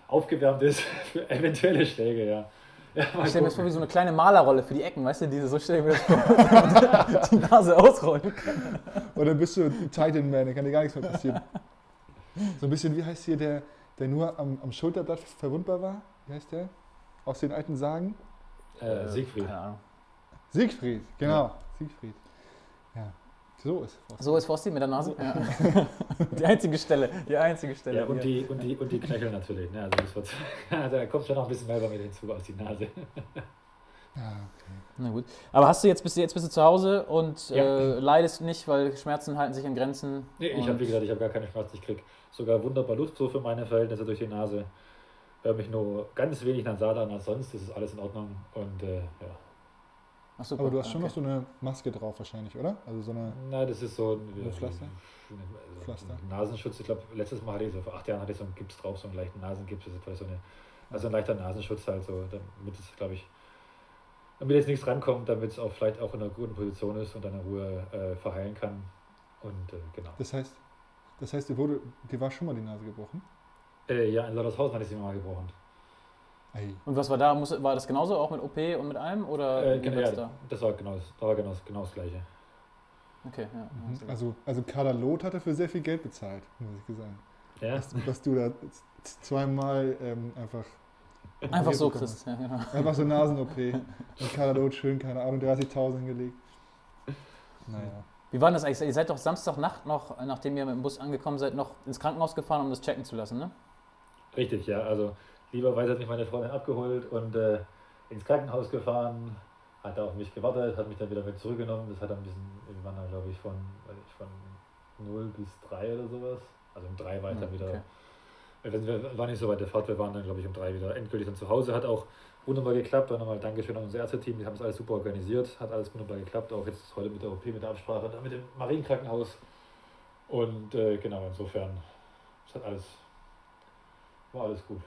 aufgewärmt ist für eventuelle Schläge, ja. Ja Ich stelle mir das vor wie so eine kleine Malerrolle für die Ecken, weißt du, diese so stelle ich mir das vor, die Nase ausrollen kann. Oder bist du ein Titan Man, da kann dir gar nichts mehr passieren. So ein bisschen, wie heißt hier der, der nur am, am Schulterblatt verwundbar war. Wie heißt der? Aus den alten Sagen? Äh, Siegfried. Keine Ahnung. Siegfried, genau. Siegfried. So ist es. So ist Frosty mit der Nase? Ja. die einzige Stelle. Die einzige Stelle. Ja, und hier. die, und die, und die Knöchel natürlich. Ne? Also das wird, da kommt schon noch ein bisschen mehr bei mir hinzu aus die Nase. Ja, okay. Na gut. Aber hast du jetzt bist du jetzt bist du zu Hause und Ja. äh, leidest nicht, weil Schmerzen halten sich in Grenzen. Nee, ich habe, wie gesagt, ich habe gar keine Schmerzen. Ich krieg sogar wunderbar Luft so für meine Verhältnisse durch die Nase. Hör mich nur ganz wenig nasal an als sonst. Das ist alles in Ordnung. Und äh, ja. Ach, super. Aber du hast schon okay. noch so eine Maske drauf wahrscheinlich, oder? Also so eine. Na, das ist so ein, Ein Pflaster? Also Pflaster. ein Nasenschutz. Ich glaube, letztes Mal hatte ich so, vor acht Jahren hatte ich so einen Gips drauf, so einen leichten Nasengips. Das ist vielleicht so eine, also ein leichter Nasenschutz halt so, damit es, glaube ich, damit jetzt nichts rankommt, damit es auch vielleicht auch in einer guten Position ist und dann in Ruhe äh, verheilen kann. Und äh, genau. Das heißt, das heißt, dir wurde, dir war schon mal die Nase gebrochen. Äh, ja, in Lautershausen hatte ich sie mal gebrochen. Ey. Und was war da? Muss, war das genauso auch mit OP und mit allem? Oder Äh, wie genau, ja, da? das war genau, das war genau, genau das Gleiche. Okay, ja. Mhm. Also, also Kader Loth hatte für sehr viel Geld bezahlt, muss ich sagen. Ja, Dass, dass du da zweimal ähm, einfach. Einfach so, Chris. Ja, genau. Einfach so Nasen-OP. Und Kader Loth schön, keine Ahnung, 30.000 hingelegt. Naja. Wie war denn das eigentlich? Ihr seid doch Samstagnacht noch, nachdem ihr mit dem Bus angekommen seid, noch ins Krankenhaus gefahren, um das checken zu lassen, ne? richtig, ja. Also lieberweise hat mich meine Freundin abgeholt und äh, ins Krankenhaus gefahren, hat da auf mich gewartet, hat mich dann wieder mit zurückgenommen. Das hat ein bisschen, wir waren dann glaube ich von, ich, von 0 bis 3 oder sowas. Also um 3 weiter Hm, wieder. okay. Wir wir waren nicht so weit der Fahrt, wir waren dann glaube ich um 3 wieder endgültig dann zu Hause. Hat auch wunderbar geklappt. Dann nochmal Dankeschön an unser Ärzteteam, die haben es alles super organisiert, hat alles wunderbar geklappt. Auch jetzt heute mit der OP, mit der Absprache, dann mit dem Marienkrankenhaus. Und äh, genau, insofern, es hat alles, war alles gut.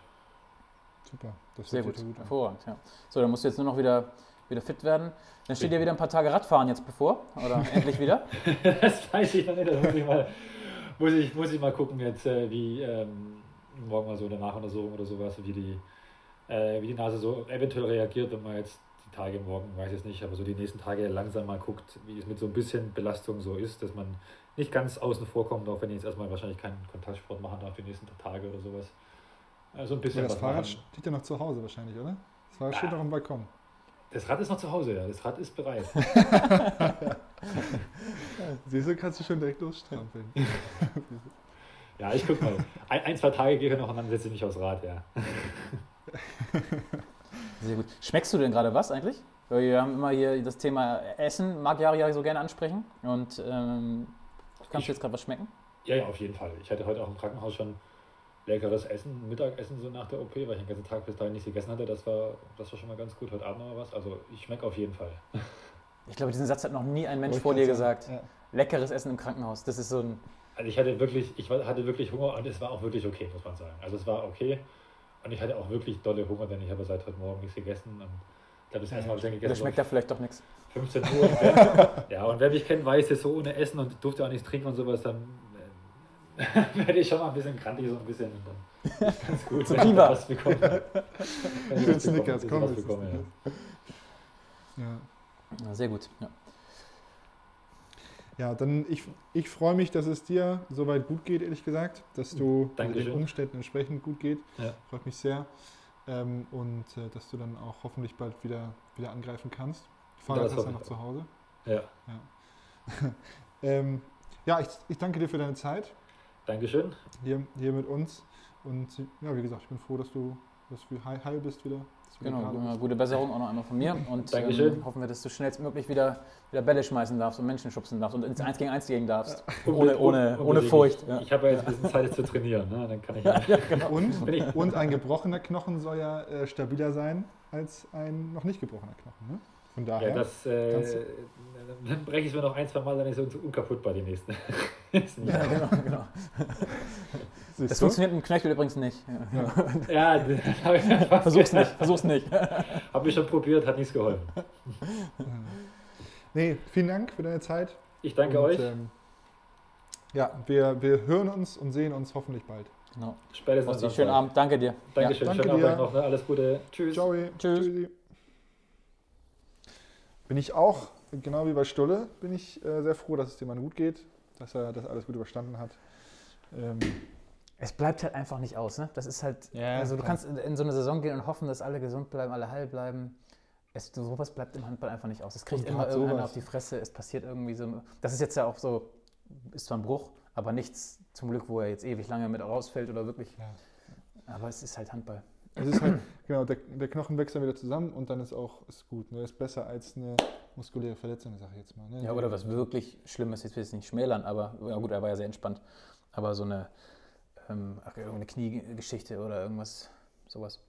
Super. Das Sehr gut. an. Hervorragend, ja. So, dann musst du jetzt nur noch wieder, wieder fit werden. Dann steht dir wieder ein paar Tage Radfahren jetzt bevor. Oder endlich wieder. das weiß ich noch nicht, das muss ich mal, muss ich, muss ich mal gucken jetzt, äh, wie ähm, morgen mal so eine Nachuntersuchung oder sowas, wie die, äh, wie die Nase so eventuell reagiert, wenn man jetzt die Tage morgen, weiß ich jetzt nicht, aber so die nächsten Tage langsam mal guckt, wie es mit so ein bisschen Belastung so ist, dass man nicht ganz außen vor kommt, auch wenn ich jetzt erstmal wahrscheinlich keinen Kontaktsport machen darf die nächsten Tage oder sowas. Also ein bisschen Ja, das was Fahrrad machen. steht ja noch zu Hause wahrscheinlich, oder? Das Fahrrad Ja. steht noch am Balkon. Das Rad ist noch zu Hause, ja. Das Rad ist bereit. Siehst du, kannst du schon direkt losstrampeln. Ja, ich guck mal. Ein, ein zwei Tage gehe ich noch und dann setze ich mich aufs Rad, ja. Sehr gut. Schmeckst du denn gerade was eigentlich? Weil wir haben immer hier das Thema Essen, mag Jari ja so gerne ansprechen. Und ähm, kannst Ich- du jetzt gerade was schmecken? Ja, ja, auf jeden Fall. Ich hatte heute auch im Krankenhaus schon leckeres Essen, Mittagessen so nach der OP, weil ich den ganzen Tag bis dahin nichts gegessen hatte. Das war, das war schon mal ganz gut. Heute Abend noch mal was. Also ich schmecke auf jeden Fall. Ich glaube, diesen Satz hat noch nie ein Mensch vor dir gesagt. sagen. Leckeres Essen im Krankenhaus. Das ist so ein. Also ich hatte wirklich, ich hatte wirklich Hunger und es war auch wirklich okay, muss man sagen. Also es war okay. Und ich hatte auch wirklich dolle Hunger, denn ich habe seit heute Morgen nichts gegessen. Und ich glaube, das erste Mal habe ich dann gegessen. schmeckt da vielleicht doch nichts. so 15 Uhr. Ja, und wer mich kennt, weiß jetzt so ohne Essen und durfte auch nichts trinken und sowas, dann werde ich schon mal ein bisschen krantig, so ein bisschen. Und dann ist ganz gut, wenn ich was bekomme. Wenn ich Snickers, ein bisschen komm. was ist bekomme, ja. Snickers. Ja. Ja, sehr gut. Ja. Ja, dann ich, ich freue mich, dass es dir soweit gut geht, ehrlich gesagt, dass du Dankeschön. den Umständen entsprechend gut geht. Ja. Freut mich sehr. Ähm, und äh, dass du dann auch hoffentlich bald wieder, wieder angreifen kannst. Hast du hoffe noch zu Hause. Ja, Ähm, ja, ich, ich danke dir für deine Zeit Dankeschön. hier, hier mit uns. Und ja, wie gesagt, ich bin froh, dass du, dass du heil, heil bist wieder. Genau, bist. gute Besserung auch noch einmal von mir. Und Dankeschön. ähm, hoffen wir, dass du schnellstmöglich wieder, wieder Bälle schmeißen darfst und Menschen schubsen darfst und ins 1 gegen 1 gehen darfst. Ohne, Unbe- ohne, ohne unbedingt. Furcht. Ja. Ich habe ja jetzt ein bisschen Zeit zu trainieren, ne? dann kann ich Ja, ja, genau. Und, und ein gebrochener Knochen soll ja äh, stabiler sein als ein noch nicht gebrochener Knochen. Ne? Von daher. Ja, das äh, dann breche ich es mir noch ein, zwei Mal, dann ist es unkaputtbar die nächsten. nächsten Ja, genau, genau. siehst Das du? funktioniert im Knöchel übrigens nicht. Ja. Ja, Versuch's nicht, versuch's nicht. Habe ich schon probiert, hat nichts geholfen. Nee, vielen Dank für deine Zeit. Ich danke Und, euch. Ähm, ja, wir, wir hören uns und sehen uns hoffentlich bald. Genau. Spätestens schönen. Abend, danke dir. Dankeschön. Ja, danke schönen Abend dir. noch. Ne? Alles Gute. Tschüss. Ciao. Tschüss. Tschüssi. Bin ich auch, genau wie bei Stulle, bin ich äh, sehr froh, dass es dem Mann gut geht, dass er das alles gut überstanden hat. Ähm, Es bleibt halt einfach nicht aus, ne? Das ist halt, Ja, also du klar. kannst in, in so eine Saison gehen und hoffen, dass alle gesund bleiben, alle heil bleiben. Es, sowas bleibt im Handball einfach nicht aus. Es kriegt immer irgendeiner auf die Fresse, es passiert irgendwie so. Das ist jetzt ja auch so, ist zwar ein Bruch, aber nichts zum Glück, wo er jetzt ewig lange mit rausfällt oder wirklich. Ja. Aber es ist halt Handball. Es ist halt, genau, der, der Knochen wächst dann wieder zusammen und dann ist auch ist gut. Ne? Ist besser als eine muskuläre Verletzung, sag ich jetzt mal. Ne? Ja, oder was wirklich Schlimmes, jetzt will ich es nicht schmälern, aber ja gut, er war ja sehr entspannt. Aber so eine, ähm, ach, irgendeine Kniegeschichte oder irgendwas, sowas.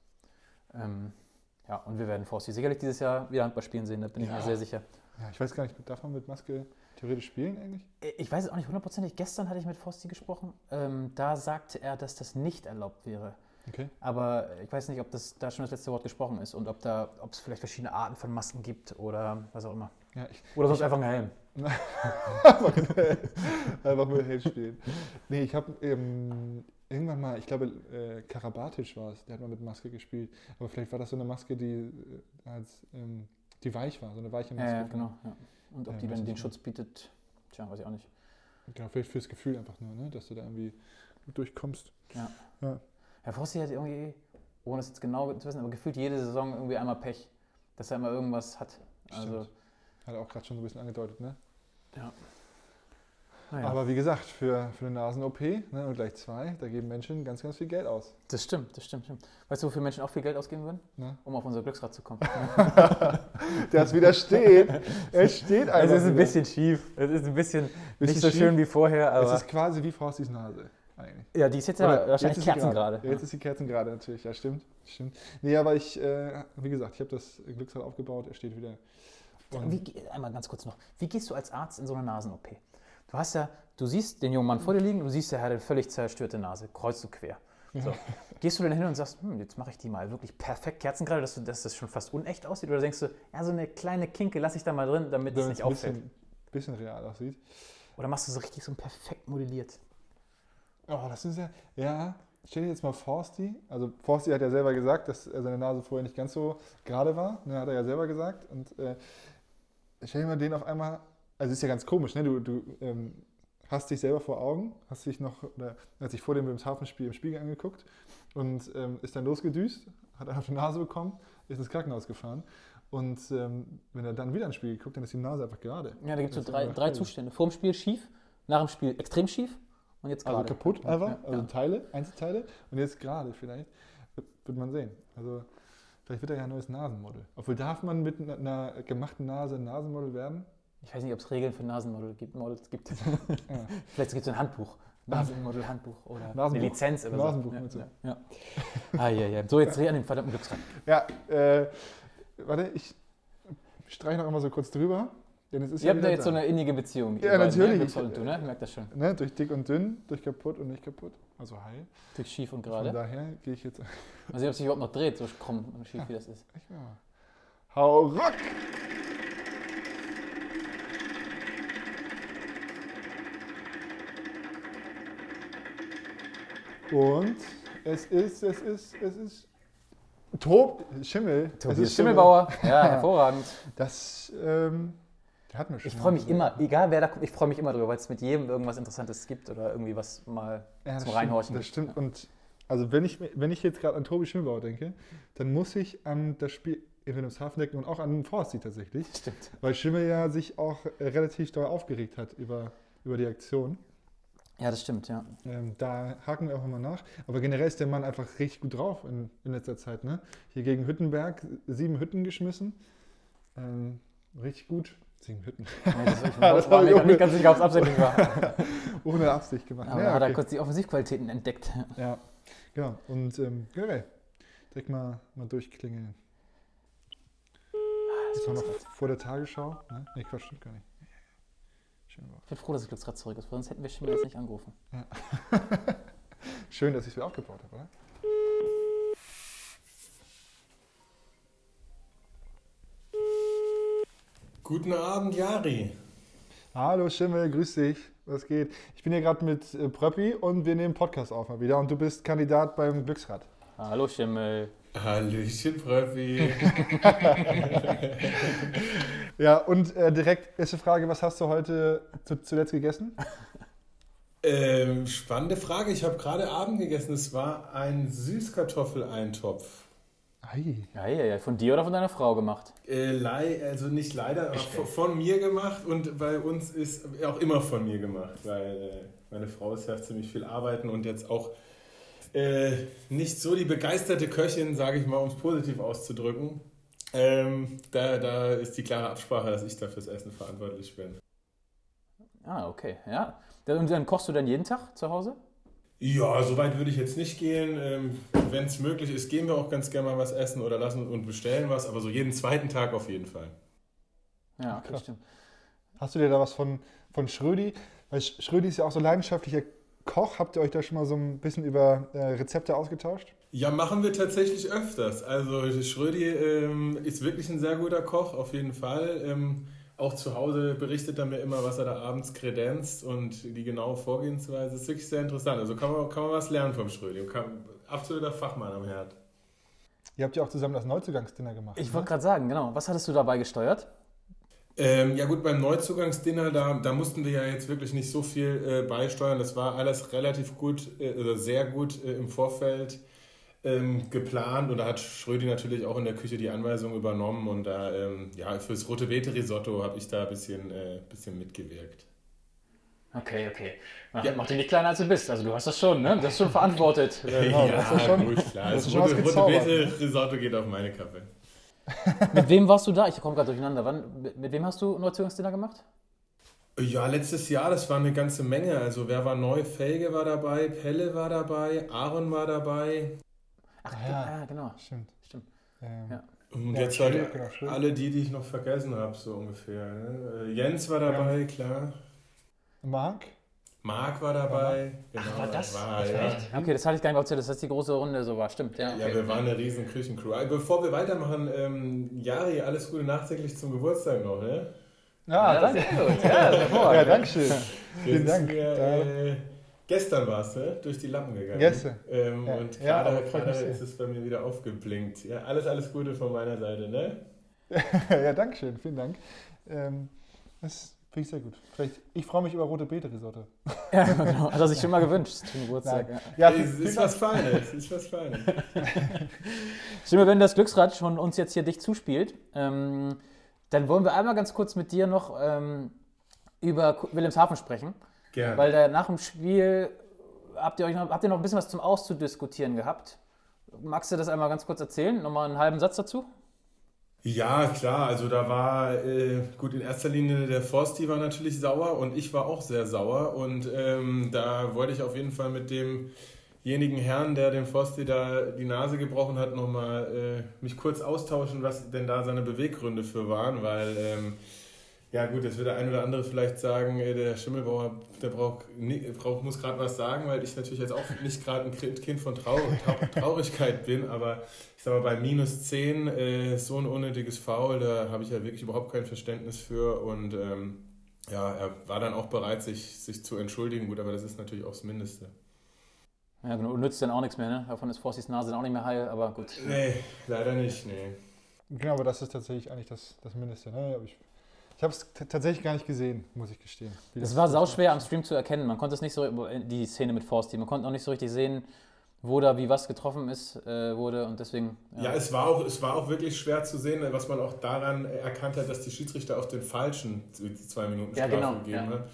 Ähm, ja, und wir werden Forsti sicherlich dieses Jahr wieder Handball spielen sehen, da bin ich Ja. mir sehr sicher. Ja, ich weiß gar nicht, darf man mit Maske theoretisch spielen eigentlich? Ich weiß es auch nicht hundertprozentig. Gestern hatte ich mit Forsti gesprochen. Ähm, da sagte er, dass das nicht erlaubt wäre. Okay. Aber ich weiß nicht, ob das da schon das letzte Wort gesprochen ist und ob da, ob es vielleicht verschiedene Arten von Masken gibt oder was auch immer. Ja, ich, Oder sonst einfach ein Helm. einfach, mit Helm spielen. Nee, ich habe ähm, irgendwann mal, ich glaube, äh, Karabatic war es, der hat mal mit Maske gespielt. Aber vielleicht war das so eine Maske, die, äh, als, ähm, die weich war, so eine weiche Ja, Maske. ja, genau. Ja. Und ob Ja, die dann den. Schutz bietet, tja, weiß ich auch nicht. Genau, vielleicht fürs Gefühl einfach nur, ne? dass du da irgendwie durchkommst. Herr Fossi hat irgendwie, ohne es jetzt genau zu wissen, aber gefühlt jede Saison irgendwie einmal Pech, dass er immer irgendwas hat. Also, Stimmt. Hat er auch gerade schon so ein bisschen angedeutet, ne? naja, Aber wie gesagt, für, für eine Nasen-OP ne, und gleich zwei, da geben Menschen ganz, ganz viel Geld aus. das stimmt, das stimmt, stimmt. Weißt du, wofür Menschen auch viel Geld ausgeben würden? Ne? Um auf unser Glücksrad zu kommen. Das widersteht. es steht einfach. es ist ein wieder. bisschen schief, es ist ein bisschen, Bisschen nicht so schief. schön wie vorher, Es aber. ist quasi wie Frostis Nase, eigentlich. ja, die ist jetzt Oder ja wahrscheinlich jetzt ist sie kerzengerade. gerade. Jetzt ist die Kerzen gerade natürlich, ja stimmt. stimmt. Nee, aber ich, äh, wie gesagt, ich habe das Glücksrad aufgebaut, er steht wieder. Wie, einmal ganz kurz noch. Wie gehst du als Arzt in so eine Nasen-OP? Du hast ja, du siehst den jungen Mann vor dir liegen, du siehst, er hat eine völlig zerstörte Nase, kreuz und quer. So. Gehst du dann hin und sagst, hm, jetzt mache ich die mal wirklich perfekt kerzengerade, dass, du, dass das schon fast unecht aussieht? Oder denkst du, ja, so eine kleine Kinke lasse ich da mal drin, damit es nicht es ein auffällt? bisschen, bisschen real aussieht. Oder machst du so richtig so perfekt modelliert? Oh, das ist ja, ja, stell dir jetzt mal Forsti, also Forsti hat ja selber gesagt, dass seine Nase vorher nicht ganz so gerade war, ne, hat er ja selber gesagt. Und äh, stell dir mal den auf einmal, also ist ja ganz komisch, ne? du, du ähm, hast dich selber vor Augen, hast dich noch, oder hat sich vor dem Wilhelmshaven-Spiel im Spiegel angeguckt und ähm, ist dann losgedüst, hat einen auf die Nase bekommen, ist ins Krankenhaus gefahren. Und ähm, wenn er dann wieder ins Spiegel guckt, dann ist die Nase einfach gerade. Ja, da gibt es so drei, drei. Zustände. Vor dem Spiel schief, nach dem Spiel extrem schief und jetzt Also gerade. kaputt Ja, einfach, ja, also ja. Teile, Einzelteile. Und jetzt gerade vielleicht, wird, man sehen. Also vielleicht wird er ja ein neues Nasenmodel. Obwohl darf man mit einer, gemachten Nase ein Nasenmodel werden? Ich weiß nicht, ob es Regeln für Nasenmodel gibt. Models gibt. Ja. Vielleicht gibt es ein Handbuch. Nasenmodel-Handbuch oder Nasenbuch. eine Lizenz oder Nasenbuch so. Du? ja, ja. Ah, ja, ja. So, jetzt dreh an den verdammten Glücksrad. Ja, äh, warte, ich streiche noch einmal so kurz drüber. Denn es ist Ihr habt wieder ja jetzt so da. eine innige Beziehung. Ja, beiden, natürlich. Ne? Und du, ne? Merkt das schon. ne, durch dick und dünn, durch kaputt und nicht kaputt. Also heil. Durch schief und Von gerade. daher gehe ich jetzt. Mal sehen, ob sich überhaupt noch dreht, so krumm und schief wie das ist. Ich mal. Hau rock! Und es ist, es ist, es ist Tob, Schimmel. es Tobias ist Schimmelbauer. Ja, hervorragend. Das ähm, hatten wir schon. Ich freue mich immer, egal wer da kommt, ich freue mich immer drüber, weil es mit jedem irgendwas Interessantes gibt oder irgendwie was mal Ja, das zum stimmt, Reinhorchen Das gibt. stimmt. Und also wenn ich, wenn ich jetzt gerade an Tobi Schimmelbauer denke, dann muss ich an das Spiel in Wilhelmshaven denken und auch an Forsti tatsächlich. Stimmt. Weil Schimmel ja sich auch äh, relativ doll aufgeregt hat über, über die Aktion. Ja, das stimmt, ja. Ähm, da haken wir auch immer nach. Aber generell ist der Mann einfach richtig gut drauf in, in letzter Zeit. Ne? Hier gegen Hüttenberg sieben Hütten geschmissen. Ähm, richtig gut. Sieben Hütten. Das, ich Das war mir auch gar nicht ganz sicher, ob es absichtlich war. Ohne Absicht gemacht. Aber Ja, da hat er okay. kurz die Offensivqualitäten entdeckt. Ja, genau. Und ähm, generell, direkt mal, mal durchklingeln. Das war noch vor der Tagesschau. Ne? Nee, Quatsch, stimmt gar nicht. Schön, Ich bin froh, dass das Glücksrad zurück ist, sonst hätten wir Schimmel jetzt nicht angerufen. Schön dass ich es wieder aufgebaut habe, oder? Guten Abend, Jari. Hallo Schimmel, grüß dich. Was geht? Ich bin hier gerade mit äh, Pröppi und wir nehmen Podcast auf mal wieder. Und du bist Kandidat beim Glücksrad. Hallo Schimmel. Hallöchen, Pröffi. Ja, und äh, direkt erste Frage: Was hast du heute zu, zuletzt gegessen? Ähm, spannende Frage. Ich habe gerade Abend gegessen. Es war ein Süßkartoffeleintopf. Ei. Ja, ja, ja. Von dir oder von deiner Frau gemacht? Äh, lei- also nicht leider, aber von, von mir gemacht und bei uns ist auch immer von mir gemacht, weil äh, meine Frau ist ja ziemlich viel arbeiten und jetzt auch äh, nicht so die begeisterte Köchin, sage ich mal, um es positiv auszudrücken. Ähm, da, da ist die klare Absprache, dass ich da fürs Essen verantwortlich bin. Ah, okay. Ja. Und dann kochst du dann jeden Tag zu Hause? Ja, so weit würde ich jetzt nicht gehen. Ähm, Wenn es möglich ist, gehen wir auch ganz gerne mal was essen oder lassen und bestellen was, aber so jeden zweiten Tag auf jeden Fall. Ja, okay, Krass. stimmt. Hast du dir da was von, von Schrödi? Weil Sch- Schrödi ist ja auch so leidenschaftlicher Koch. Habt ihr euch da schon mal so ein bisschen über äh, Rezepte ausgetauscht? Ja, machen wir tatsächlich öfters. Also Schrödi ähm, ist wirklich ein sehr guter Koch, auf jeden Fall. Ähm, auch zu Hause berichtet er mir immer, was er da abends kredenzt und die genaue Vorgehensweise ist wirklich sehr interessant. Also kann man, kann man was lernen vom Schrödi. Kann, absoluter Fachmann am Herd. Ihr habt ja auch zusammen das Neuzugangsdinner gemacht. Ich ne? wollte gerade sagen, genau. Was hattest du dabei gesteuert? Ähm, ja gut, beim Neuzugangsdinner, da, da mussten wir ja jetzt wirklich nicht so viel äh, beisteuern. Das war alles relativ gut, äh, oder sehr gut äh, im Vorfeld ähm, geplant. Und da hat Schrödi natürlich auch in der Küche die Anweisung übernommen. Und da, ähm, ja, fürs Rote Beete Risotto habe ich da ein bisschen, äh, bisschen mitgewirkt. Okay, okay. Mach, Ja. mach dich nicht kleiner als du bist. Also du hast das schon, ne? Das ist schon verantwortet. Genau, das ist schon- gut, klar. das Das was Rote, Rote Beete Risotto geht auf meine Kappe. mit wem warst du da? Ich komme gerade durcheinander. Wann, mit, mit wem hast du Neuzugangsdinner gemacht? Ja, letztes Jahr, das war eine ganze Menge. Also wer war neu? Felge war dabei, Pelle war dabei, Aaron war dabei. Ach, Ah, ja. ja. genau. Stimmt. Stimmt. Ähm, Ja. Und Ja, jetzt halt genau, alle die, die ich noch vergessen habe, so ungefähr. Ne? Äh, Jens war dabei, klar. Marc? Marc war dabei. Genau, war das? War, Das ja. war echt? Okay, das hatte ich gar nicht erzählt, dass das die große Runde so war. Stimmt, ja. ja, Okay. wir waren eine riesen Küchencrew. Äh, Bevor wir weitermachen, ähm, Jari, alles Gute nachträglich zum Geburtstag noch, ne? Ja, Ja, danke. sehr gut. Ja, Ja, danke schön. Vielen Dank. Wir, äh, gestern warst du durch die Lappen gegangen. Gestern. Ähm, Ja. Und Ja, gerade mich gerade sehr. ist es bei mir wieder aufgeblinkt. Ja, alles, alles Gute von meiner Seite, ne? ja, danke schön. Vielen Dank. Ähm, das finde ich sehr gut. Vielleicht, ich freue mich über rote Beete-Risotto. Ja, genau. Hat er sich schon mal gewünscht zum Geburtstag. Ja. Ja, es ist Dank. was Feines, ist was Feines. Stimme, wenn das Glücksrad schon uns jetzt hier dicht zuspielt, ähm, dann wollen wir einmal ganz kurz mit dir noch ähm, über Wilhelmshaven sprechen. Gerne. Weil da nach dem Spiel habt ihr, euch noch, habt ihr noch ein bisschen was zum Auszudiskutieren gehabt. Magst du das einmal ganz kurz erzählen? Nochmal einen halben Satz dazu? Ja, klar, also da war, äh, gut, in erster Linie der Forsti war natürlich sauer und ich war auch sehr sauer und ähm, da wollte ich auf jeden Fall mit demjenigen Herrn, der dem Forsti da die Nase gebrochen hat, nochmal äh, mich kurz austauschen, was denn da seine Beweggründe für waren, weil, ähm, ja gut, jetzt wird der ein oder andere vielleicht sagen, der Schimmelbauer, der braucht, braucht muss gerade was sagen, weil ich natürlich jetzt auch nicht gerade ein Kind von Trau Trau Traurigkeit bin, aber ich sag mal, bei minus 10 äh, so ein unnötiges Foul, da habe ich ja wirklich überhaupt kein Verständnis für und ähm, ja, er war dann auch bereit, sich, sich zu entschuldigen, gut, aber das ist natürlich auch das Mindeste. Ja, genau. Und nützt dann auch nichts mehr, ne? Davon ist Forstis Nase dann auch nicht mehr heil, aber gut. Nee, leider nicht, nee. Genau, aber das ist tatsächlich eigentlich das, das Mindeste. Ne? Aber Ich, ich habe es tatsächlich gar nicht gesehen, muss ich gestehen. Es war sauschwer am Stream zu erkennen. Man konnte es nicht so, die Szene mit Forsti, man konnte auch nicht so richtig sehen, wo da wie was getroffen ist, äh, wurde und deswegen. Ja, es war, auch, es war auch wirklich schwer zu sehen, was man auch daran erkannt hat, dass die Schiedsrichter auf den falschen zwei Minuten Ja, Strafe genau, gegeben ja. hat.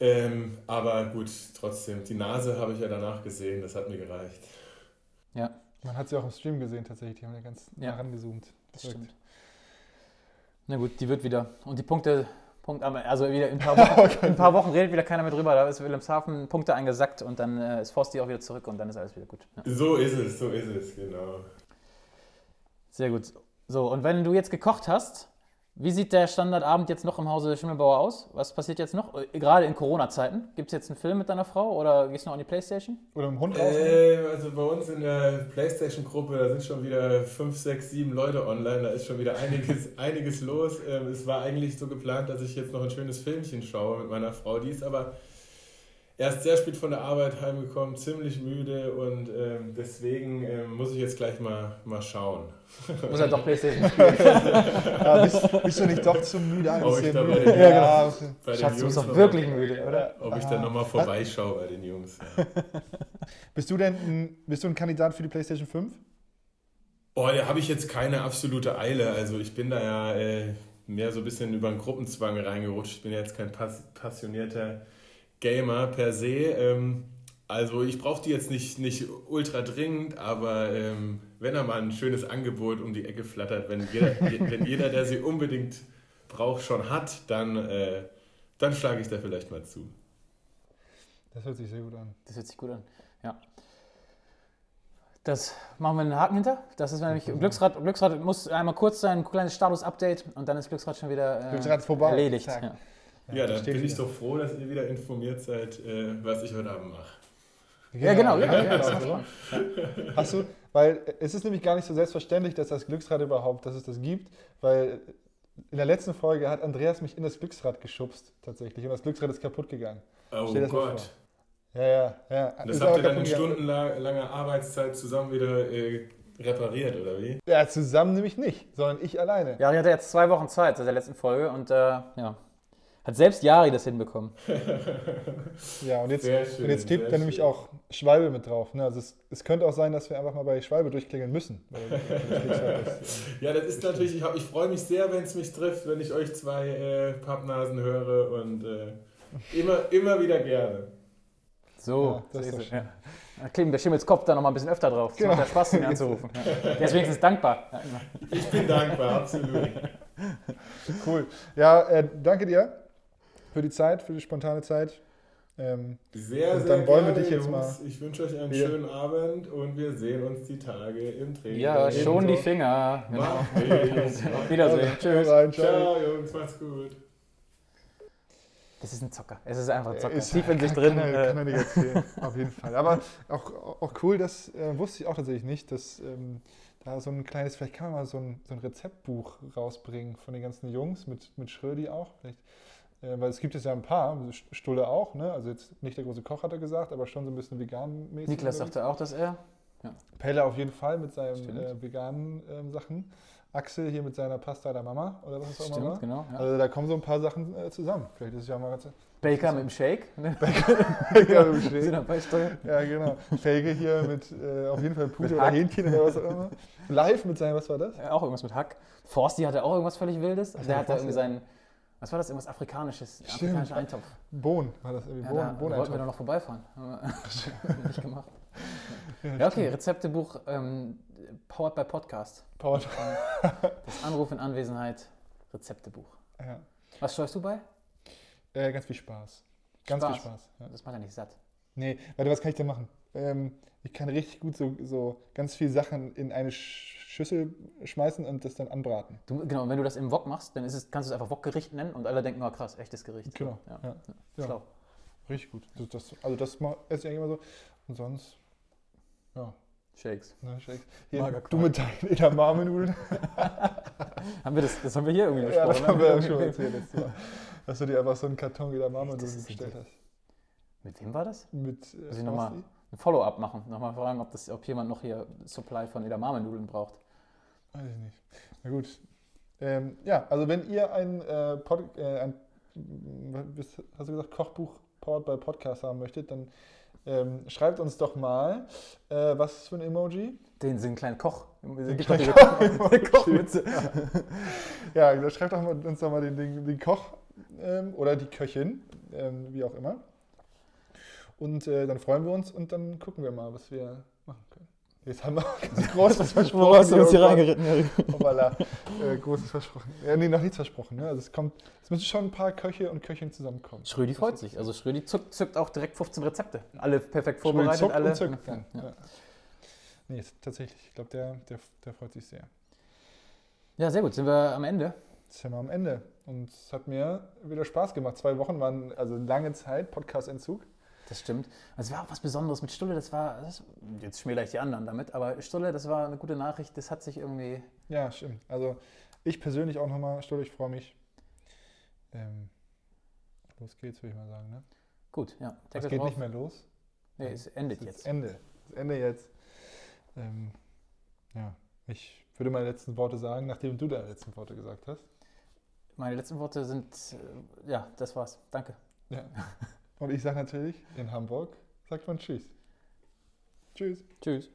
Ähm, aber gut, trotzdem, die Nase habe ich ja danach gesehen, das hat mir gereicht. ja, Man hat sie auch im Stream gesehen tatsächlich, die haben ja ganz Ja. nah rangezoomt. das stimmt. Na gut, die wird wieder. Und die Punkte, Punkt, also wieder in ein paar Wochen, in ein paar Wochen redet wieder keiner mehr drüber. Da ist Wilhelmshaven Punkte eingesackt und dann äh, ist Forsti auch wieder zurück und dann ist alles wieder gut. Ja. So ist es, so ist es, genau. Sehr gut. So, und wenn du jetzt gekocht hast, wie sieht der Standardabend jetzt noch im Hause Schimmelbauer aus? Was passiert jetzt noch? Äh, Gerade in Corona-Zeiten. Gibt es jetzt einen Film mit deiner Frau oder gehst du noch an die Playstation? Oder im Hund raus. Äh, also bei uns in der Playstation-Gruppe, da sind schon wieder 5, 6, 7 Leute online, da ist schon wieder einiges, einiges los. Ähm, es war eigentlich so geplant, dass ich jetzt noch ein schönes Filmchen schaue mit meiner Frau, die ist aber erst sehr spät von der Arbeit heimgekommen, ziemlich müde und ähm, deswegen ähm, muss ich jetzt gleich mal, mal schauen. Muss er doch Playstation spielen. Ja, bist, bist du nicht doch zu müde? Ein Ob ich bisschen müde? den Ja, Jungs- genau. Bei den Schatz, du bist doch wirklich müde, oder? Ob ich dann nochmal vorbeischaue bei den Jungs. Ja. Bist du denn ein, bist du ein Kandidat für die PlayStation 5? Boah, da habe ich jetzt keine absolute Eile. Also ich bin da ja äh, mehr so ein bisschen über den Gruppenzwang reingerutscht. Ich bin ja jetzt kein pass passionierter Gamer per se. Ähm, also ich brauche die jetzt nicht, nicht ultra dringend, aber ähm, wenn da mal ein schönes Angebot um die Ecke flattert, wenn jeder, wenn jeder der sie unbedingt braucht, schon hat, dann, äh, dann schlage ich da vielleicht mal zu. Das hört sich sehr gut an. Das hört sich gut an. Ja. Das machen wir einen Haken hinter. Das ist nämlich Glücksrad. Glücksrad muss einmal kurz sein, ein kleines Status-Update und dann ist Glücksrad schon wieder äh, Glücksrad ist vorbei. erledigt. Ja. Ja, da dann bin ich doch froh, dass ihr wieder informiert seid, äh, was ich heute Abend mache. Ja, genau, ja, ja, ja, das genau. spannend. Hast du, weil es ist nämlich gar nicht so selbstverständlich, dass das Glücksrad überhaupt, dass es das gibt, weil in der letzten Folge hat Andreas mich in das Glücksrad geschubst tatsächlich und das Glücksrad ist kaputt gegangen. Oh Gott. Ja, ja, ja. Das Ist habt ihr dann in stundenlanger Arbeitszeit zusammen wieder äh, repariert, oder wie? Ja, zusammen nämlich nicht, sondern ich alleine. Jari hatte jetzt zwei Wochen Zeit seit der letzten Folge und äh, ja, hat selbst Jari das hinbekommen. Ja, und jetzt, schön, und jetzt klebt da nämlich auch Schwalbe mit drauf. Ne? Also es, es könnte auch sein, dass wir einfach mal bei Schwalbe durchklingeln müssen. Das Ja, das ist natürlich, ich, ich freue mich sehr, wenn es mich trifft, wenn ich euch zwei äh, Pappnasen höre und äh, immer, immer wieder gerne. So, Ja, das so ist es. Da kleben der Schimmels Kopf da noch mal ein bisschen öfter drauf. Das Genau. macht ja Spaß, ihn anzurufen. Ja. Der ist wenigstens dankbar. Ich bin dankbar, absolut. Cool. Ja, äh, danke dir für die Zeit, für die spontane Zeit. Ähm, Sehr, Und sehr dann wollen wir dich jetzt Jungs. mal- Ich wünsche euch einen Ja. schönen Abend und wir sehen uns die Tage im Training. ja, schon die. Finger. Genau. Auf Wiedersehen. Tschüss. rein, ciao. Ciao, Jungs, macht's gut. Das ist ein Zocker. Es ist einfach ein Zocker. Ist- Tief in sich drin. Kann er, äh, kann er nicht erzählen, auf jeden Fall. Aber auch, auch cool, das äh, wusste ich auch tatsächlich nicht, dass ähm, da so ein kleines, vielleicht kann man mal so ein, so ein Rezeptbuch rausbringen von den ganzen Jungs, mit, mit Schrödi auch. Vielleicht, weil es gibt jetzt ja ein paar, Stulle auch, ne? also jetzt nicht der große Koch hat er gesagt, aber schon so ein bisschen vegan-mäßig. Niklas sagte auch, dass er. Pelle auf jeden Fall mit seinen äh, veganen ähm, Sachen. Axel hier mit seiner Pasta der Mama oder was es auch immer Stimmt, genau. Ja. Also da kommen so ein paar Sachen äh, zusammen. Vielleicht ist es ja mal ganz Baker mit dem Shake. Ne? ja, im Schräg. Sind dabei. Ja, genau. Felge hier mit äh, auf jeden Fall Pute Mit oder Hack. Hähnchen oder was auch immer. Live mit seinem, was war das? Ja, Auch irgendwas mit Hack. Forsti hatte auch irgendwas völlig Wildes. Der hatte Forsti. irgendwie seinen. Was war das? Irgendwas Afrikanisches. Stimmt. Afrikanischer Eintopf. Bohnen war das irgendwie. Ja, Bohnen, da Bohnen wollten wir doch noch vorbeifahren. Nicht gemacht. Ja, okay, Rezeptebuch ähm, powered by Podcast. Powered. Das Anruf in Anwesenheit, Rezeptebuch. Ja. Was steuerst du bei? Äh, ganz viel Spaß. Ganz Spaß. viel Spaß. Ja. Das macht ja nicht satt. Nee, warte, was kann ich denn machen? Ähm, ich kann richtig gut so, so ganz viele Sachen in eine Sch- Schüssel schmeißen und das dann anbraten. Du, genau, wenn du das im Wok machst, dann es, kannst du es einfach Wokgericht nennen und alle denken, oh krass, echtes Gericht. Genau. Ja. Ja. Ja. Schlau. Richtig gut. Das, das, also das esse ich eigentlich immer so. Und sonst, ja. Shakes. Ne, Shakes. Hier, du mit deinen Edamame-Nudeln. Haben wir das, das haben wir hier irgendwie Ja, das besprochen, haben wir ja ne? schon erzählt Mal. Dass du dir einfach so einen Karton Edamame-Nudeln bestellt hast. Mit wem war das? Mit äh, ich nochmal? Ein Follow-up machen. Nochmal fragen, ob, das, ob jemand noch hier Supply von Edamame-Nudeln braucht. Weiß ich nicht. Na gut. Ähm, ja, also wenn ihr ein, äh, Pod, äh, ein hast du gesagt, Kochbuch powered by Podcast haben möchtet, dann ähm, schreibt uns doch mal, äh, was ist für ein Emoji? Den sind kleinen Koch. Den gibt kleinen Koch Kochmütze. Ja, dann schreibt doch mal, uns doch mal den, den, den Koch ähm, oder die Köchin, ähm, wie auch immer. Und äh, dann freuen wir uns und dann gucken wir mal, was wir machen können. Jetzt haben wir ganz großes versprochen. Hast du uns hier Oh reingeritten, Harry? Hoppala. Äh, großes versprochen. Ja, nee, noch nichts versprochen. Ne? Also es kommt, es müssen schon ein paar Köche und Köchinnen zusammenkommen. Schrödi freut sich. Also Schrödi zückt, zückt auch direkt 15 Rezepte. Alle perfekt vorbereitet. zuckt alle. und zückt. Ja. Ja. Nee, tatsächlich. Ich glaube, der, der, der freut sich sehr. ja, sehr gut. Sind wir am Ende? Jetzt sind wir am Ende. Und es hat mir wieder Spaß gemacht. Zwei Wochen waren also lange Zeit, Podcast-Entzug. Das stimmt. Es war auch was Besonderes mit Stulle. Das war, das, jetzt schmäler ich die anderen damit, aber Stulle, das war eine gute Nachricht. Das hat sich irgendwie. Ja, stimmt. Also ich persönlich auch nochmal, Stuhl, ich freue mich. Ähm, los geht's, würde ich mal sagen. Ne? Gut, ja. Es geht drauf. nicht mehr los. Nee, es endet Es ist jetzt. Ende. Das Ende jetzt. Ähm, ja, ich würde meine letzten Worte sagen, nachdem du deine letzten Worte gesagt hast. Meine letzten Worte sind, äh, ja, das war's. Danke. Ja. Und ich sage natürlich, in Hamburg sagt man Tschüss. Tschüss. Tschüss.